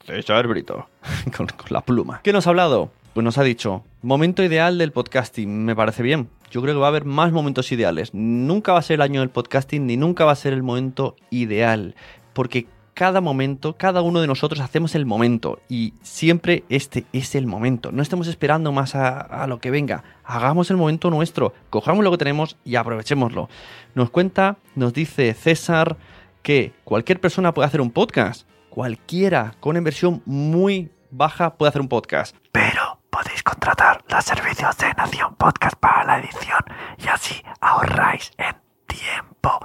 César Brito, (laughs) con, con la pluma. ¿Qué nos ha hablado? Pues nos ha dicho, momento ideal del podcasting, me parece bien. Yo creo que va a haber más momentos ideales. Nunca va a ser el año del podcasting ni nunca va a ser el momento ideal. Porque cada momento, cada uno de nosotros hacemos el momento y siempre este es el momento. No estemos esperando más a, lo que venga. Hagamos el momento nuestro, cojamos lo que tenemos y aprovechémoslo. Nos cuenta, nos dice César que cualquier persona puede hacer un podcast. Cualquiera con inversión muy baja puede hacer un podcast. Pero podéis contratar los servicios de Nación Podcast para la edición y así ahorráis en tiempo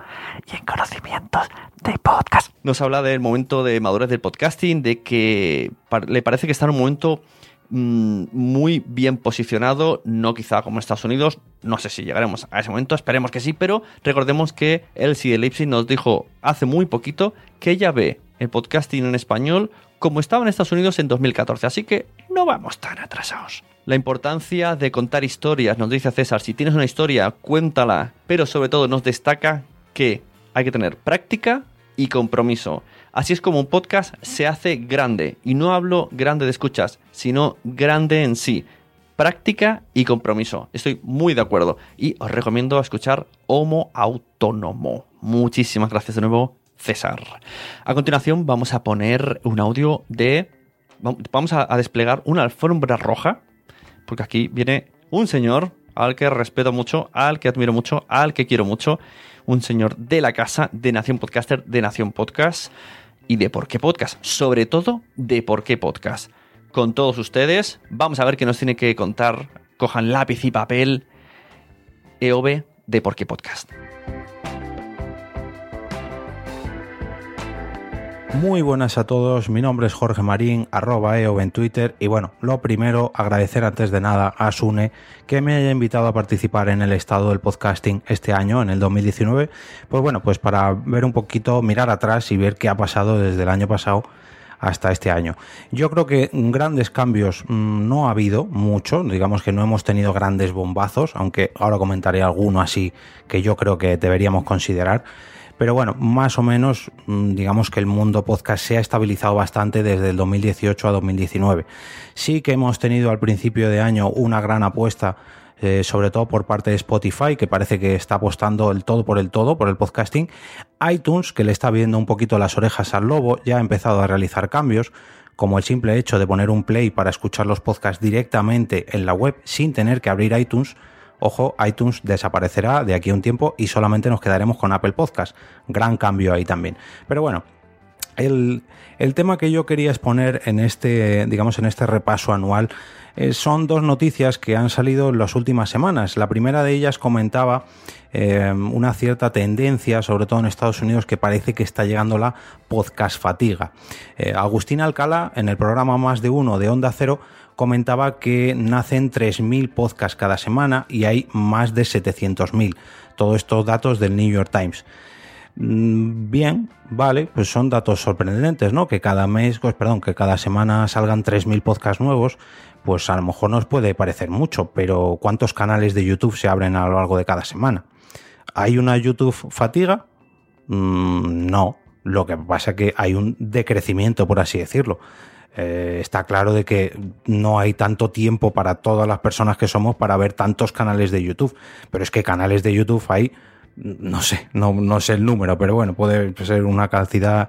y en conocimientos de podcast. Nos habla del momento de madurez del podcasting, de que le parece que está en un momento mm, muy bien posicionado, no quizá como Estados Unidos, no sé si llegaremos a ese momento, esperemos que sí, pero recordemos que Elsie Leipzig nos dijo hace muy poquito que ella ve el podcasting en español como estaba en Estados Unidos en 2014, así que no vamos tan atrasados. La importancia de contar historias, nos dice César, si tienes una historia, cuéntala, pero sobre todo nos destaca que hay que tener práctica y compromiso. Así es como un podcast se hace grande. Y no hablo grande de escuchas, sino grande en sí. Práctica y compromiso. Estoy muy de acuerdo. Y os recomiendo escuchar Homo Autónomo. Muchísimas gracias de nuevo, César. A continuación vamos a poner un audio de... Vamos a desplegar una alfombra roja. Porque aquí viene un señor al que respeto mucho, al que admiro mucho, al que quiero mucho. Un señor de la casa, de Nación Podcaster, de Nación Podcast y de por qué podcast. Sobre todo de por qué podcast. Con todos ustedes, vamos a ver qué nos tiene que contar. Cojan lápiz y papel. EOB de por qué podcast. Muy buenas a todos, mi nombre es Jorge Marín, arroba EOB en Twitter y bueno, lo primero, agradecer antes de nada a Sune que me haya invitado a participar en el estado del podcasting este año, en el 2019, pues bueno, pues para ver un poquito, mirar atrás y ver qué ha pasado desde el año pasado hasta este año. Yo creo que grandes cambios mm, no ha habido mucho, digamos que no hemos tenido grandes bombazos, aunque ahora comentaré alguno así que yo creo que deberíamos considerar. Pero bueno, más o menos, mm, digamos que el mundo podcast se ha estabilizado bastante desde el 2018 a 2019. Sí que hemos tenido al principio de año una gran apuesta, eh, sobre todo por parte de Spotify, que parece que está apostando el todo por el todo, por el podcasting. iTunes, que le está viendo un poquito las orejas al lobo, ya ha empezado a realizar cambios como el simple hecho de poner un play para escuchar los podcasts directamente en la web sin tener que abrir iTunes Ojo, iTunes desaparecerá de aquí a un tiempo y solamente nos quedaremos con Apple Podcast. Gran cambio ahí también. Pero bueno, el, tema que yo quería exponer en este, digamos, en este repaso anual eh, son dos noticias que han salido en las últimas semanas. La primera de ellas comentaba eh, una cierta tendencia, sobre todo en Estados Unidos, que parece que está llegando la podcast fatiga. Eh, Agustín Alcala, en el programa Más de Uno de Onda Cero, comentaba que nacen 3.000 podcasts cada semana y hay más de 700.000. Todos estos datos del New York Times. Mm, bien, vale, pues son datos sorprendentes, ¿no? Que cada mes, pues perdón, que cada semana salgan 3.000 podcasts nuevos, pues a lo mejor nos puede parecer mucho, pero ¿cuántos canales de YouTube se abren a lo largo de cada semana? ¿Hay una YouTube fatiga? Mm, no, lo que pasa es que hay un decrecimiento, por así decirlo. Eh, está claro de que no hay tanto tiempo para todas las personas que somos para ver tantos canales de YouTube. Pero es que canales de YouTube hay, no sé, no, no sé el número, pero bueno, puede ser una cantidad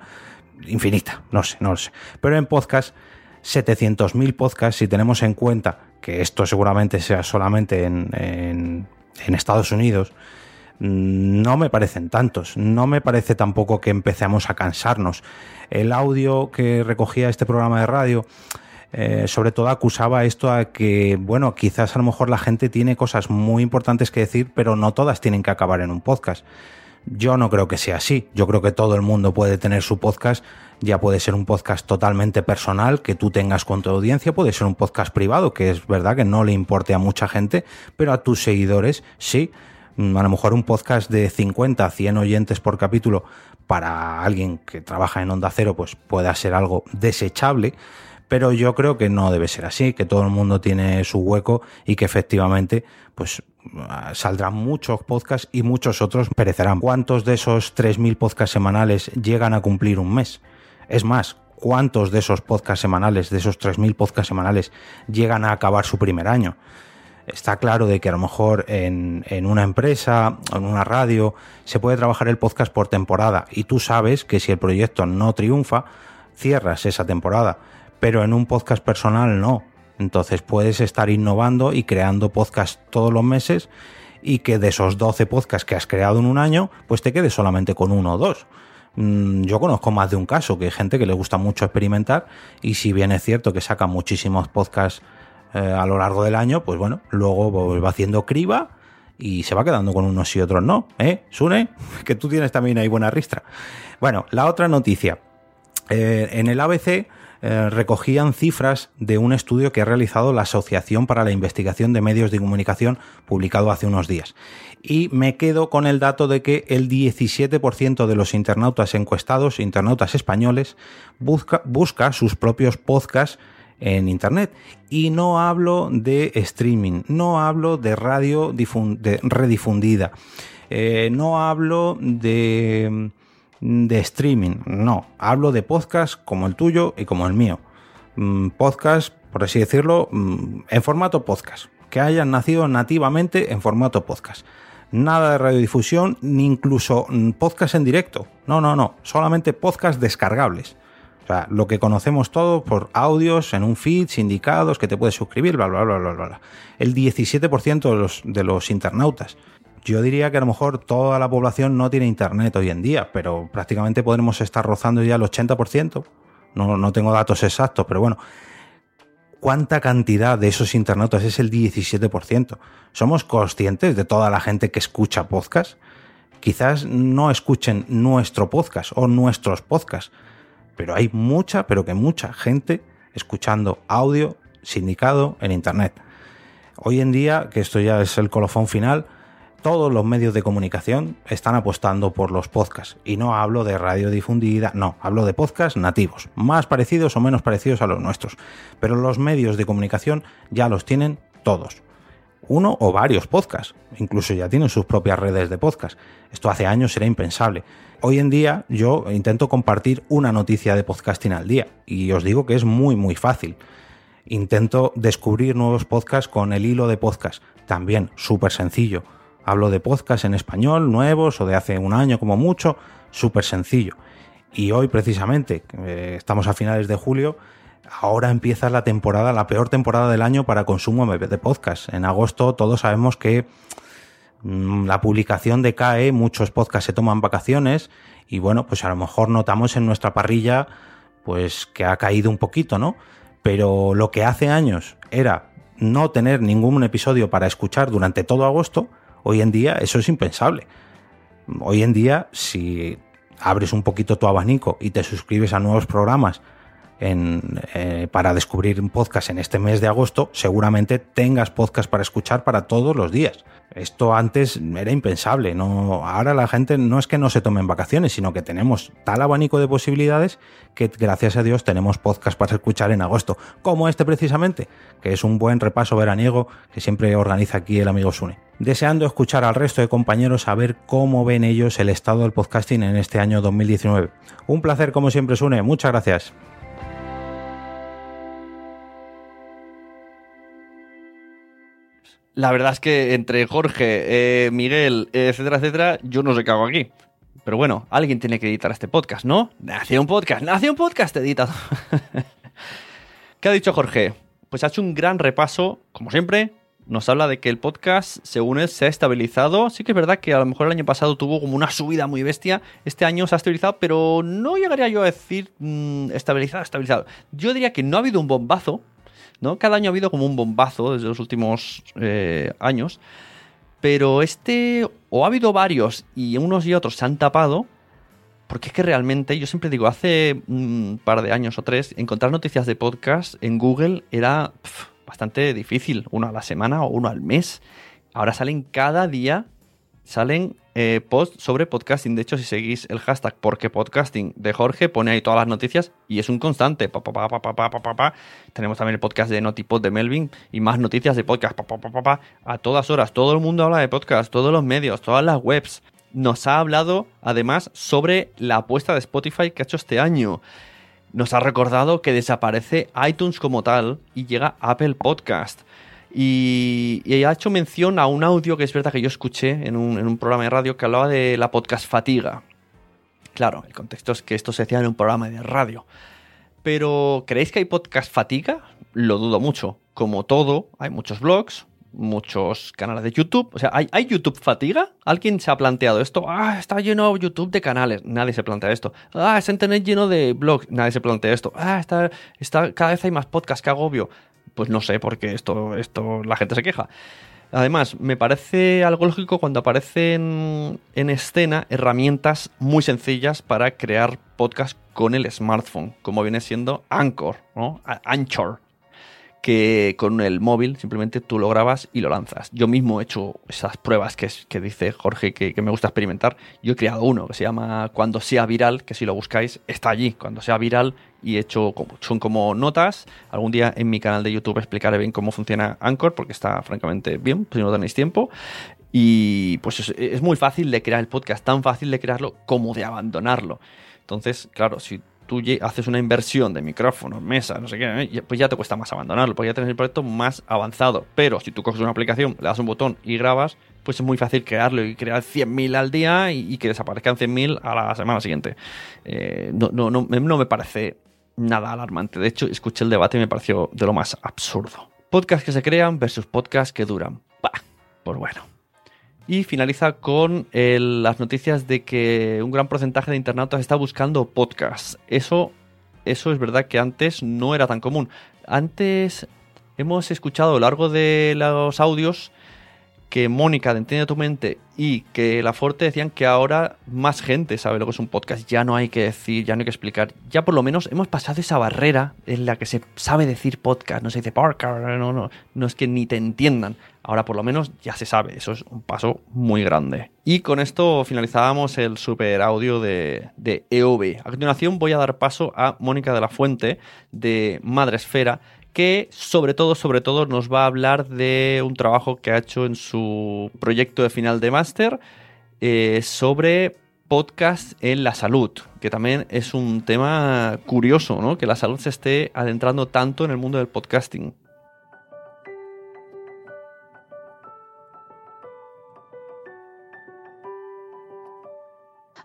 infinita, no sé, no lo sé. Pero en podcast, 700.000 podcasts, si tenemos en cuenta que esto seguramente sea solamente en, en, en Estados Unidos, no me parecen tantos. No me parece tampoco que empecemos a cansarnos. El audio que recogía este programa de radio, eh, sobre todo acusaba esto a que, bueno, quizás a lo mejor la gente tiene cosas muy importantes que decir, pero no todas tienen que acabar en un podcast. Yo no creo que sea así. Yo creo que todo el mundo puede tener su podcast. Ya puede ser un podcast totalmente personal que tú tengas con tu audiencia, puede ser un podcast privado, que es verdad que no le importe a mucha gente, pero a tus seguidores sí. Mm, a lo mejor un podcast de 50, 100 oyentes por capítulo para alguien que trabaja en Onda Cero, pues pueda ser algo desechable, pero yo creo que no debe ser así, que todo el mundo tiene su hueco y que efectivamente, pues saldrán muchos podcasts y muchos otros perecerán. ¿Cuántos de esos 3.000 podcasts semanales llegan a cumplir un mes? Es más, ¿cuántos de esos podcasts semanales, de esos 3.000 podcasts semanales, llegan a acabar su primer año? Está claro de que a lo mejor en, una empresa o en una radio se puede trabajar el podcast por temporada y tú sabes que si el proyecto no triunfa, cierras esa temporada, pero en un podcast personal no. Entonces puedes estar innovando y creando podcast todos los meses y que de esos 12 podcasts que has creado en un año, pues te quedes solamente con uno o dos. Mm, yo conozco más de un caso que hay gente que le gusta mucho experimentar y si bien es cierto que saca muchísimos podcasts eh, a lo largo del año, pues bueno, luego va haciendo criba y se va quedando con unos y otros no. ¿Eh? Sune, (laughs) que tú tienes también ahí buena ristra. Bueno, la otra noticia. Eh, en el ABC eh, recogían cifras de un estudio que ha realizado la Asociación para la Investigación de Medios de Comunicación publicado hace unos días. Y me quedo con el dato de que el 17% de los internautas encuestados, internautas españoles, busca sus propios podcasts en Internet. Y no hablo de streaming, no hablo de radio redifundida, eh, no hablo de, de streaming, no, hablo de podcast como el tuyo y como el mío. Mm, podcast, por así decirlo, mm, en formato podcast, que hayan nacido nativamente en formato podcast. Nada de radiodifusión, ni incluso mm, podcast en directo. No, no, no, solamente podcast descargables. O sea, lo que conocemos todo por audios en un feed, sindicados, que te puedes suscribir, bla, bla, bla, bla, bla. El 17% de los, de los internautas. Yo diría que a lo mejor toda la población no tiene internet hoy en día, pero prácticamente podremos estar rozando ya el 80%. No, no tengo datos exactos, pero bueno. ¿Cuánta cantidad de esos internautas es el 17%? ¿Somos conscientes de toda la gente que escucha podcast? Quizás no escuchen nuestro podcast o nuestros podcasts pero hay mucha, pero que mucha gente escuchando audio sindicado en Internet. Hoy en día, que esto ya es el colofón final, todos los medios de comunicación están apostando por los podcasts. Y no hablo de radio difundida, no, hablo de podcasts nativos, más parecidos o menos parecidos a los nuestros. Pero los medios de comunicación ya los tienen todos. Uno o varios podcasts, incluso ya tienen sus propias redes de podcast. Esto hace años era impensable hoy en día yo intento compartir una noticia de podcasting al día y os digo que es muy muy fácil. Intento descubrir nuevos podcasts con el hilo de podcast, también súper sencillo. Hablo de podcasts en español, nuevos o de hace un año como mucho, súper sencillo. Y hoy precisamente, eh, estamos a finales de julio, ahora empieza la temporada, la peor temporada del año para consumo de podcast. En agosto todos sabemos que Mm, la publicación decae, muchos podcasts se toman vacaciones y bueno, pues a lo mejor notamos en nuestra parrilla pues que ha caído un poquito, ¿no? Pero lo que hace años era no tener ningún episodio para escuchar durante todo agosto, hoy en día eso es impensable. Hoy en día, si abres un poquito tu abanico y te suscribes a nuevos programas eh, para descubrir un podcast en este mes de agosto, seguramente tengas podcast para escuchar para todos los días. Esto antes era impensable. No, ahora la gente no es que no se tomen vacaciones, sino que tenemos tal abanico de posibilidades que gracias a Dios tenemos podcast para escuchar en agosto, como este precisamente, que es un buen repaso veraniego que siempre organiza aquí el amigo Sune. Deseando escuchar al resto de compañeros a ver cómo ven ellos el estado del podcasting en este año 2019. Un placer como siempre Sune, muchas gracias. La verdad es que entre Jorge, eh, Miguel, etcétera, etcétera, yo no sé qué hago aquí. Pero bueno, alguien tiene que editar este podcast, ¿no? Nació un podcast, nació un podcast editado. (laughs) ¿Qué ha dicho Jorge? Pues ha hecho un gran repaso, como siempre. Nos habla de que el podcast, según él, se ha estabilizado. Sí que es verdad que a lo mejor el año pasado tuvo como una subida muy bestia. Este año se ha estabilizado, pero no llegaría yo a decir mm, estabilizado, estabilizado. Yo diría que no ha habido un bombazo, ¿no? Cada año ha habido como un bombazo desde los últimos eh, años, pero este, o ha habido varios y unos y otros se han tapado, porque es que realmente, yo siempre digo, hace un par de años o tres, encontrar noticias de podcast en Google era bastante difícil, uno a la semana o uno al mes. Ahora salen cada día, salen eh, post sobre podcasting. De hecho, si seguís el hashtag porque podcasting de Jorge, pone ahí todas las noticias y es un constante. Tenemos también el podcast de Notipod de Melvin y más noticias de podcast. A todas horas, todo el mundo habla de podcast, todos los medios, todas las webs. Nos ha hablado además sobre la apuesta de Spotify que ha hecho este año. Nos ha recordado que desaparece iTunes como tal y llega Apple Podcast. Y, ha hecho mención a un audio que es verdad que yo escuché en un, programa de radio que hablaba de la podcast fatiga. Claro, el contexto es que esto se hacía en un programa de radio. Pero, ¿creéis que hay podcast fatiga? Lo dudo mucho. Como todo, hay muchos blogs, muchos canales de YouTube. O sea, ¿hay, ¿hay, YouTube fatiga? ¿Alguien se ha planteado esto? Ah, está lleno YouTube de canales. Nadie se plantea esto. Ah, está Internet lleno de blogs. Nadie se plantea esto. Ah, está, está, cada vez hay más podcasts, que agobio. Pues no sé, porque esto, esto la gente se queja. Además, me parece algo lógico cuando aparecen en escena herramientas muy sencillas para crear podcast con el smartphone, como viene siendo Anchor, ¿no? Anchor, que con el móvil simplemente tú lo grabas y lo lanzas. Yo mismo he hecho esas pruebas que, dice Jorge que, me gusta experimentar. Yo he creado uno que se llama Cuando sea viral, que si lo buscáis está allí. Cuando sea viral y he hecho son como notas. Algún día en mi canal de YouTube explicaré bien cómo funciona Anchor porque está francamente bien, si no tenéis tiempo. Y pues es, es muy fácil de crear el podcast, tan fácil de crearlo como de abandonarlo. Entonces, claro, si tú haces una inversión de micrófonos, mesa, no sé qué, ¿eh? pues ya te cuesta más abandonarlo, porque ya tienes el proyecto más avanzado. Pero si tú coges una aplicación, le das un botón y grabas, pues es muy fácil crearlo y crear 100.000 al día y, que desaparezcan 100.000 a la semana siguiente. Eh, no, no, no, no me parece nada alarmante. De hecho, escuché el debate y me pareció de lo más absurdo. Podcasts que se crean versus podcasts que duran. Bah, pues bueno. Y finaliza con las noticias de que un gran porcentaje de internautas está buscando podcasts. Eso, eso es verdad que antes no era tan común. Antes hemos escuchado a lo largo de los audios que Mónica de Entiende tu mente y que La Forte decían que ahora más gente sabe lo que es un podcast. Ya no hay que decir, ya no hay que explicar. Ya por lo menos hemos pasado esa barrera en la que se sabe decir podcast. No se dice podcast, no, no. No es que ni te entiendan. Ahora por lo menos ya se sabe. Eso es un paso muy grande. Y con esto finalizábamos el super audio de, de EOB. A continuación voy a dar paso a Mónica de la Fuente de Madre Esfera que sobre todo, sobre todo nos va a hablar de un trabajo que ha hecho en su proyecto de final de máster eh, sobre podcast en la salud, que también es un tema curioso, ¿no? Que la salud se esté adentrando tanto en el mundo del podcasting.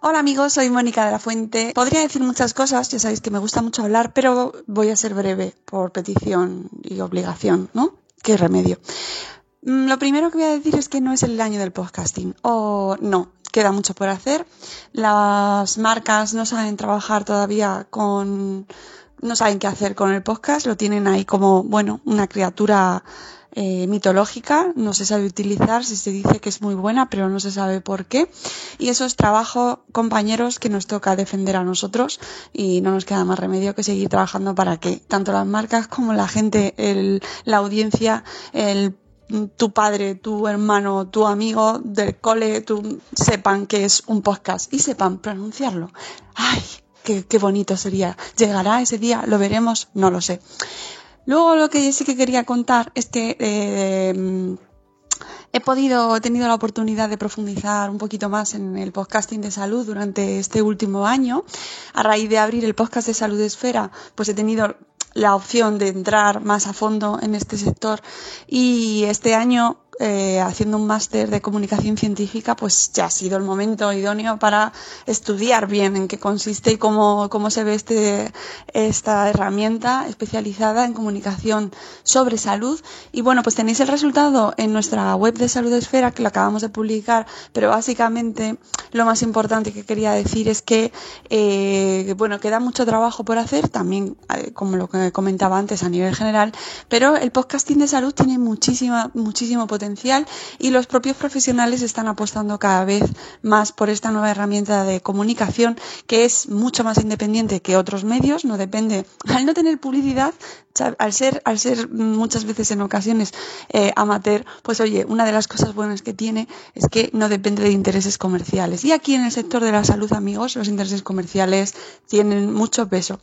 Hola amigos, soy Mónica de la Fuente. Podría decir muchas cosas, ya sabéis que me gusta mucho hablar, pero voy a ser breve por petición y obligación, ¿no? ¿Qué remedio? Mm, lo primero que voy a decir es que no es el año del podcasting. O no, queda mucho por hacer. Las marcas no saben trabajar todavía con... no saben qué hacer con el podcast, lo tienen ahí como, bueno, una criatura eh, mitológica, no se sabe utilizar, si se dice que es muy buena, pero no se sabe por qué. Y eso es trabajo, compañeros, que nos toca defender a nosotros y no nos queda más remedio que seguir trabajando para que tanto las marcas como la gente, el, la audiencia, el tu padre, tu hermano, tu amigo del cole, tu, sepan que es un podcast y sepan pronunciarlo. ¡Ay! Qué, qué bonito sería. ¿Llegará ese día? ¿Lo veremos? No lo sé. Luego lo que sí que quería contar es que eh, he podido, he tenido la oportunidad de profundizar un poquito más en el podcasting de salud durante este último año. A raíz de abrir el podcast de Salud Esfera, pues he tenido la opción de entrar más a fondo en este sector y este año eh, haciendo un máster de comunicación científica, pues ya ha sido el momento idóneo para estudiar bien en qué consiste y cómo, cómo se ve este, esta herramienta especializada en comunicación sobre salud. Y bueno, pues tenéis el resultado en nuestra web de Salud Esfera, que lo acabamos de publicar, pero básicamente lo más importante que quería decir es que, eh, bueno, queda mucho trabajo por hacer, también eh, como lo que comentaba antes a nivel general, pero el podcasting de salud tiene muchísima, muchísimo potencial y los propios profesionales están apostando cada vez más por esta nueva herramienta de comunicación que es mucho más independiente que otros medios, no depende, (laughs) al no tener publicidad, al ser, al ser muchas veces en ocasiones eh, amateur, pues oye, una de las cosas buenas que tiene es que no depende de intereses comerciales. Y aquí en el sector de la salud, amigos, los intereses comerciales tienen mucho peso.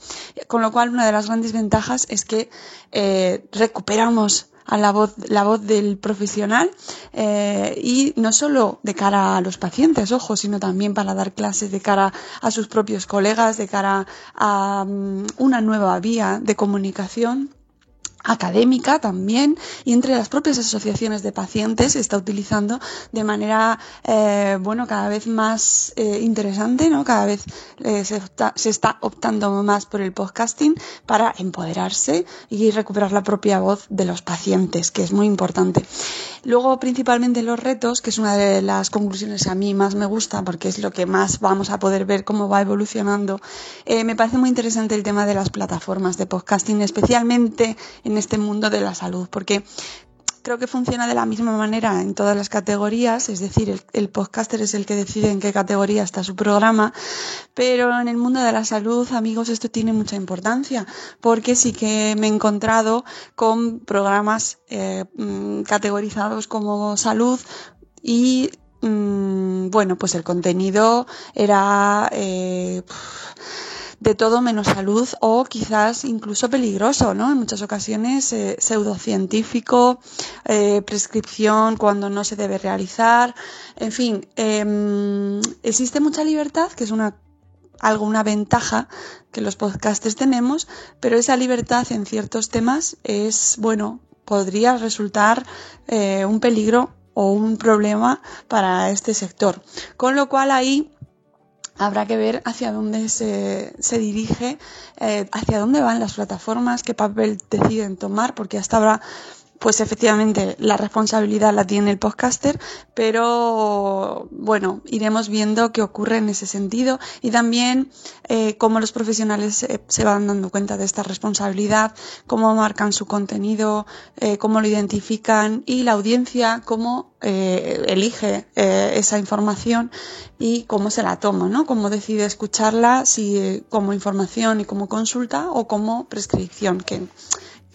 Con lo cual, una de las grandes ventajas es que eh, recuperamos a la voz, la voz del profesional eh, y no solo de cara a los pacientes, ojo, sino también para dar clases de cara a sus propios colegas, de cara a mm, una nueva vía de comunicación académica también y entre las propias asociaciones de pacientes se está utilizando de manera eh, bueno cada vez más eh, interesante no cada vez eh, se, se, está optando más por el podcasting para empoderarse y recuperar la propia voz de los pacientes que es muy importante luego principalmente los retos que es una de las conclusiones que a mí más me gusta porque es lo que más vamos a poder ver cómo va evolucionando me parece muy interesante el tema de las plataformas de podcasting especialmente en en este mundo de la salud, porque creo que funciona de la misma manera en todas las categorías, es decir, el, podcaster es el que decide en qué categoría está su programa, pero en el mundo de la salud, amigos, esto tiene mucha importancia, porque sí que me he encontrado con programas eh, mm, categorizados como salud y mm, bueno, pues el contenido era eh, de todo menos salud o quizás incluso peligroso, ¿no? En muchas ocasiones eh, pseudocientífico, eh, prescripción cuando no se debe realizar, en fin, eh, existe mucha libertad, que es una alguna ventaja que los podcasters tenemos, pero esa libertad en ciertos temas es, bueno, podría resultar eh, un peligro o un problema para este sector. Con lo cual ahí habrá que ver hacia dónde se, se dirige, eh, hacia dónde van las plataformas, qué papel deciden tomar, porque hasta ahora pues efectivamente la responsabilidad la tiene el podcaster, pero bueno, iremos viendo qué ocurre en ese sentido y también eh, cómo los profesionales eh, se van dando cuenta de esta responsabilidad, cómo marcan su contenido, eh, cómo lo identifican y la audiencia cómo eh, elige esa información y cómo se la toma, ¿no? Cómo decide escucharla, si como información y como consulta o como prescripción,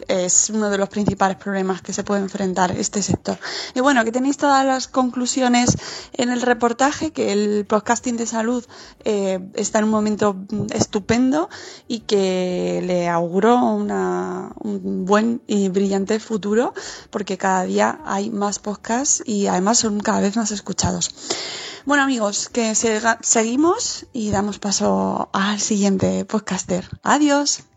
es uno de los principales problemas que se puede enfrentar este sector. Y bueno, que tenéis todas las conclusiones en el reportaje, que el podcasting de salud eh, está en un momento estupendo y que le auguro una, un buen y brillante futuro, porque cada día hay más podcasts y además son cada vez más escuchados. Bueno amigos, que se, seguimos y damos paso al siguiente podcaster. Adiós.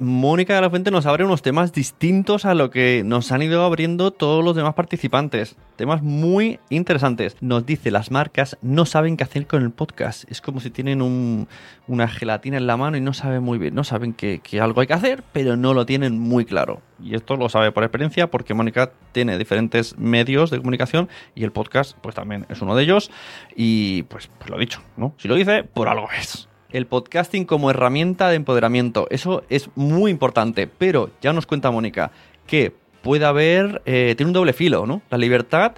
Mónica de la Fuente nos abre unos temas distintos a lo que nos han ido abriendo todos los demás participantes. Temas muy interesantes. Nos dice, las marcas no saben qué hacer con el podcast. Es como si tienen un, una gelatina en la mano y no saben muy bien. No saben que, que, algo hay que hacer, pero no lo tienen muy claro. Y esto lo sabe por experiencia porque Mónica tiene diferentes medios de comunicación y el podcast pues también es uno de ellos. Y pues, pues lo dicho, ¿no? Si lo dice, por algo es el podcasting como herramienta de empoderamiento. Eso es muy importante, pero ya nos cuenta Mónica que puede haber, eh, tiene un doble filo, ¿no? La libertad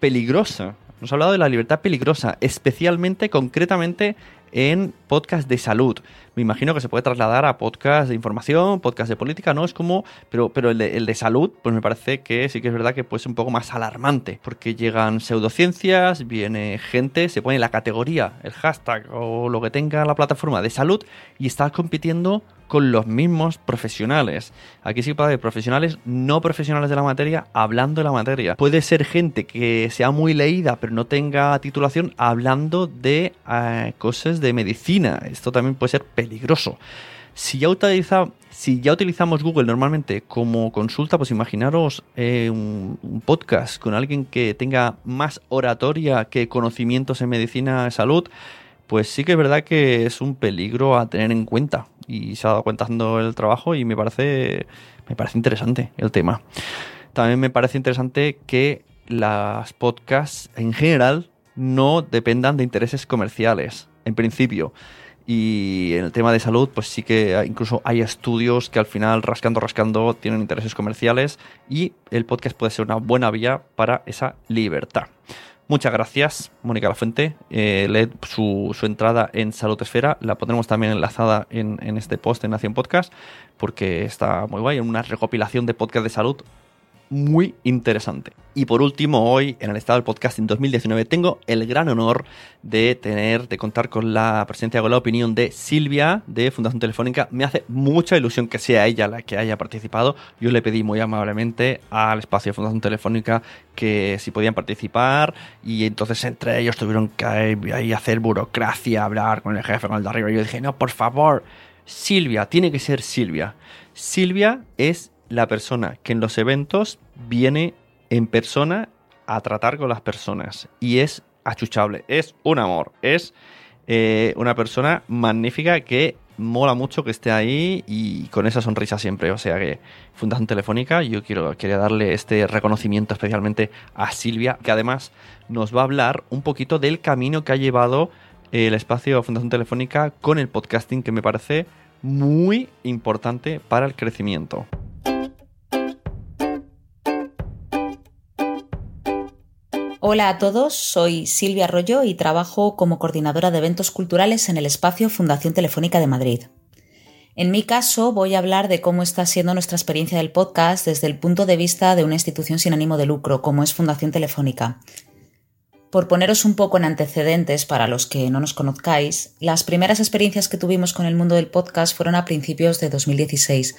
peligrosa. Nos ha hablado de la libertad peligrosa, especialmente, concretamente, en podcast de salud. Me imagino que se puede trasladar a podcast de información, podcast de política, ¿no? Es como, pero, pero el, de, el de salud, pues me parece que sí que es verdad que puede ser un poco más alarmante, porque llegan pseudociencias, viene gente, se pone la categoría, el hashtag o lo que tenga la plataforma de salud y estás compitiendo con los mismos profesionales. Aquí sí puede haber profesionales no profesionales de la materia hablando de la materia. Puede ser gente que sea muy leída pero no tenga titulación hablando de eh, cosas de medicina. Esto también puede ser peligroso. Si ya, utiliza, si ya utilizamos Google normalmente como consulta, pues imaginaros eh, un, podcast con alguien que tenga más oratoria que conocimientos en medicina y salud, pues sí que es verdad que es un peligro a tener en cuenta y se ha dado cuenta haciendo el trabajo y me parece, me parece interesante el tema. También me parece interesante que las podcasts en general no dependan de intereses comerciales, en principio. Y en el tema de salud, pues sí que incluso hay estudios que al final, rascando, rascando, tienen intereses comerciales y el podcast puede ser una buena vía para esa libertad. Muchas gracias, Mónica Lafuente. Eh, leed su, su, entrada en Salud Esfera. La pondremos también enlazada en, en, este post en Nación Podcast, porque está muy guay. Una recopilación de podcast de salud muy interesante. Y por último, hoy en el estado del podcast en 2019 tengo el gran honor de tener, de contar con la presencia, con la opinión de Silvia de Fundación Telefónica. Me hace mucha ilusión que sea ella la que haya participado. Yo le pedí muy amablemente al espacio de Fundación Telefónica que si podían participar y entonces entre ellos tuvieron que ahí hacer burocracia, hablar con el jefe, con el de arriba. Y yo dije, no, por favor, Silvia, tiene que ser Silvia. Silvia es la persona que en los eventos viene en persona a tratar con las personas y es achuchable, es un amor, es eh, una persona magnífica que mola mucho que esté ahí y con esa sonrisa siempre. O sea que Fundación Telefónica, yo quiero quería darle este reconocimiento especialmente a Silvia, que además nos va a hablar un poquito del camino que ha llevado el espacio Fundación Telefónica con el podcasting que me parece muy importante para el crecimiento. Hola a todos, soy Silvia Arroyo y trabajo como coordinadora de eventos culturales en el espacio Fundación Telefónica de Madrid. En mi caso, voy a hablar de cómo está siendo nuestra experiencia del podcast desde el punto de vista de una institución sin ánimo de lucro, como es Fundación Telefónica. Por poneros un poco en antecedentes para los que no nos conozcáis, las primeras experiencias que tuvimos con el mundo del podcast fueron a principios de 2016,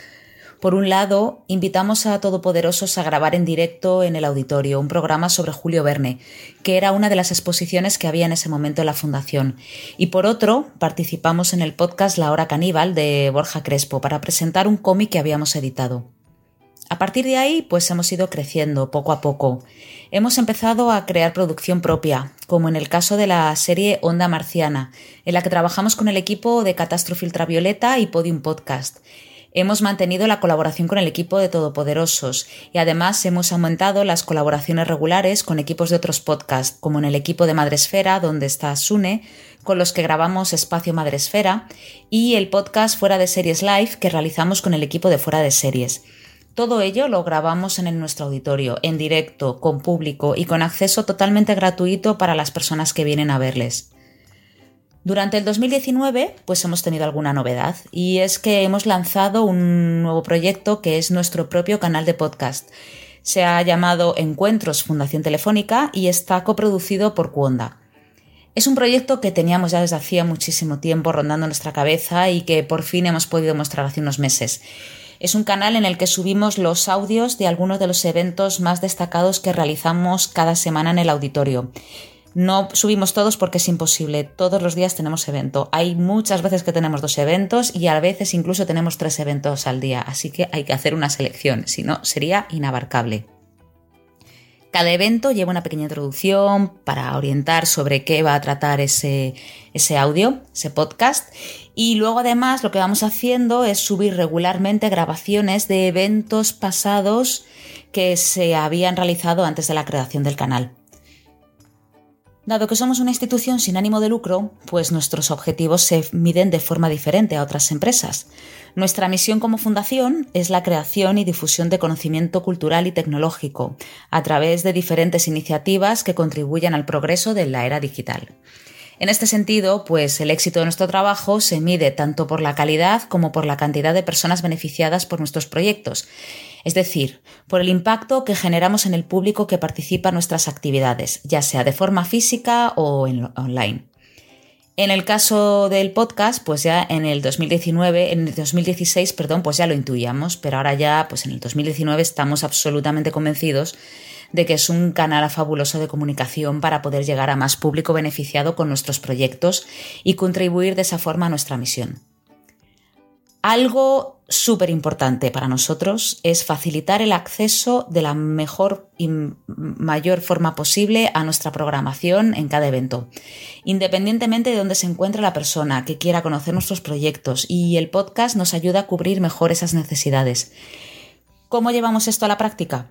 por un lado, invitamos a Todopoderosos a grabar en directo en el auditorio un programa sobre Julio Verne, que era una de las exposiciones que había en ese momento en la Fundación. Y por otro, participamos en el podcast La Hora Caníbal de Borja Crespo para presentar un cómic que habíamos editado. A partir de ahí, pues hemos ido creciendo poco a poco. Hemos empezado a crear producción propia, como en el caso de la serie Onda Marciana, en la que trabajamos con el equipo de Catástrofe Ultravioleta y Podium Podcast Hemos mantenido la colaboración con el equipo de Todopoderosos y además hemos aumentado las colaboraciones regulares con equipos de otros podcasts, como en el equipo de Madresfera, donde está Sune, con los que grabamos Espacio Madresfera, y el podcast Fuera de Series Live que realizamos con el equipo de Fuera de Series. Todo ello lo grabamos en nuestro auditorio, en directo, con público y con acceso totalmente gratuito para las personas que vienen a verles. Durante el 2019, pues hemos tenido alguna novedad y es que hemos lanzado un nuevo proyecto que es nuestro propio canal de podcast. Se ha llamado Encuentros Fundación Telefónica y está coproducido por Cuonda. Es un proyecto que teníamos ya desde hacía muchísimo tiempo rondando nuestra cabeza y que por fin hemos podido mostrar hace unos meses. Es un canal en el que subimos los audios de algunos de los eventos más destacados que realizamos cada semana en el auditorio. No subimos todos porque es imposible. Todos los días tenemos evento. Hay muchas veces que tenemos dos eventos y a veces incluso tenemos tres eventos al día. Así que hay que hacer una selección, si no sería inabarcable. Cada evento lleva una pequeña introducción para orientar sobre qué va a tratar ese, ese audio, ese podcast. Y luego además lo que vamos haciendo es subir regularmente grabaciones de eventos pasados que se habían realizado antes de la creación del canal. Dado que somos una institución sin ánimo de lucro, pues nuestros objetivos se miden de forma diferente a otras empresas. Nuestra misión como fundación es la creación y difusión de conocimiento cultural y tecnológico a través de diferentes iniciativas que contribuyan al progreso de la era digital. En este sentido, pues el éxito de nuestro trabajo se mide tanto por la calidad como por la cantidad de personas beneficiadas por nuestros proyectos es decir, por el impacto que generamos en el público que participa en nuestras actividades, ya sea de forma física o en online. En el caso del podcast, pues ya en el 2019, en el 2016, perdón, pues ya lo intuíamos, pero ahora ya, pues en el 2019 estamos absolutamente convencidos de que es un canal fabuloso de comunicación para poder llegar a más público beneficiado con nuestros proyectos y contribuir de esa forma a nuestra misión. Algo súper importante para nosotros es facilitar el acceso de la mejor y mayor forma posible a nuestra programación en cada evento, independientemente de dónde se encuentre la persona que quiera conocer nuestros proyectos y el podcast nos ayuda a cubrir mejor esas necesidades. ¿Cómo llevamos esto a la práctica?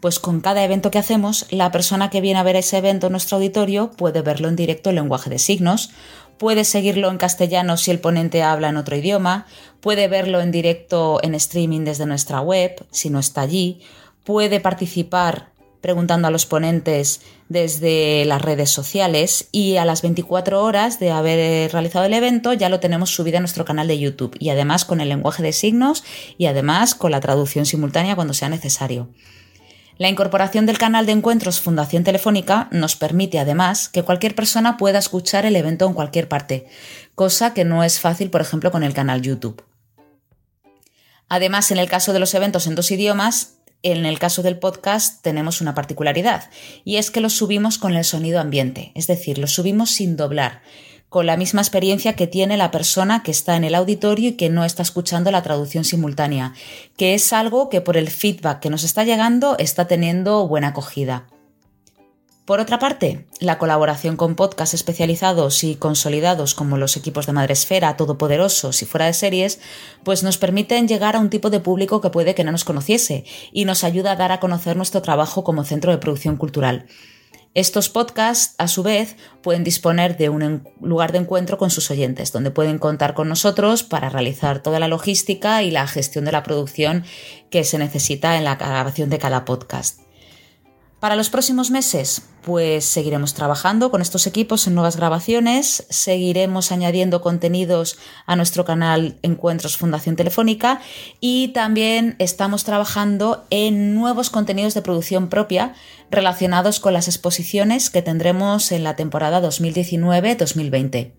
Pues con cada evento que hacemos, la persona que viene a ver ese evento en nuestro auditorio puede verlo en directo en lenguaje de signos puede seguirlo en castellano si el ponente habla en otro idioma, puede verlo en directo en streaming desde nuestra web si no está allí, puede participar preguntando a los ponentes desde las redes sociales y a las 24 horas de haber realizado el evento ya lo tenemos subido a nuestro canal de YouTube y además con el lenguaje de signos y además con la traducción simultánea cuando sea necesario. La incorporación del canal de encuentros Fundación Telefónica nos permite además que cualquier persona pueda escuchar el evento en cualquier parte, cosa que no es fácil, por ejemplo, con el canal YouTube. Además, en el caso de los eventos en dos idiomas, en el caso del podcast tenemos una particularidad, y es que los subimos con el sonido ambiente, es decir, los subimos sin doblar, con la misma experiencia que tiene la persona que está en el auditorio y que no está escuchando la traducción simultánea, que es algo que por el feedback que nos está llegando está teniendo buena acogida. Por otra parte, la colaboración con podcasts especializados y consolidados como los equipos de Madresfera, Todopoderosos y Fuera de Series, pues nos permiten llegar a un tipo de público que puede que no nos conociese y nos ayuda a dar a conocer nuestro trabajo como centro de producción cultural. Estos podcasts, a su vez, pueden disponer de un lugar de encuentro con sus oyentes, donde pueden contar con nosotros para realizar toda la logística y la gestión de la producción que se necesita en la grabación de cada podcast. Para los próximos meses, pues seguiremos trabajando con estos equipos en nuevas grabaciones, seguiremos añadiendo contenidos a nuestro canal Encuentros Fundación Telefónica y también estamos trabajando en nuevos contenidos de producción propia relacionados con las exposiciones que tendremos en la temporada 2019-2020.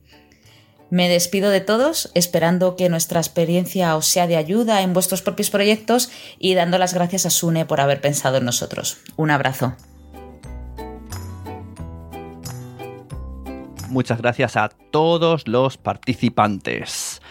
Me despido de todos, esperando que nuestra experiencia os sea de ayuda en vuestros propios proyectos y dando las gracias a Sune por haber pensado en nosotros. Un abrazo. Muchas gracias a todos los participantes.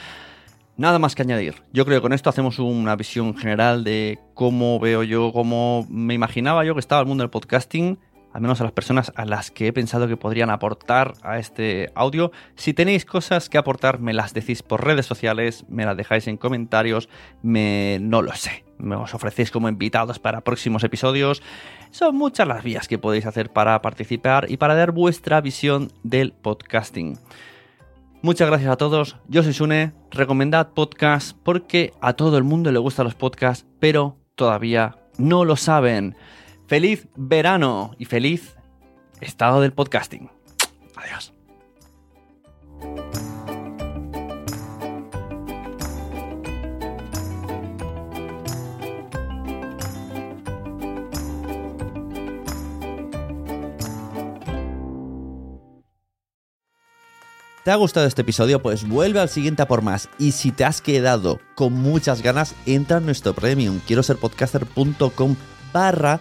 Nada más que añadir. Yo creo que con esto hacemos una visión general de cómo veo yo, cómo me imaginaba yo que estaba el mundo del podcasting al menos a las personas a las que he pensado que podrían aportar a este audio. Si tenéis cosas que aportar, me las decís por redes sociales, me las dejáis en comentarios, me no lo sé, me os ofrecéis como invitados para próximos episodios. Son muchas las vías que podéis hacer para participar y para dar vuestra visión del podcasting. Muchas gracias a todos, yo soy Sune, recomendad podcast porque a todo el mundo le gustan los podcasts, pero todavía no lo saben. Feliz verano y feliz estado del podcasting. Adiós. ¿Te ha gustado este episodio? Pues vuelve al siguiente a por más. Y si te has quedado con muchas ganas, entra en nuestro premium. Quiero ser podcaster.com barra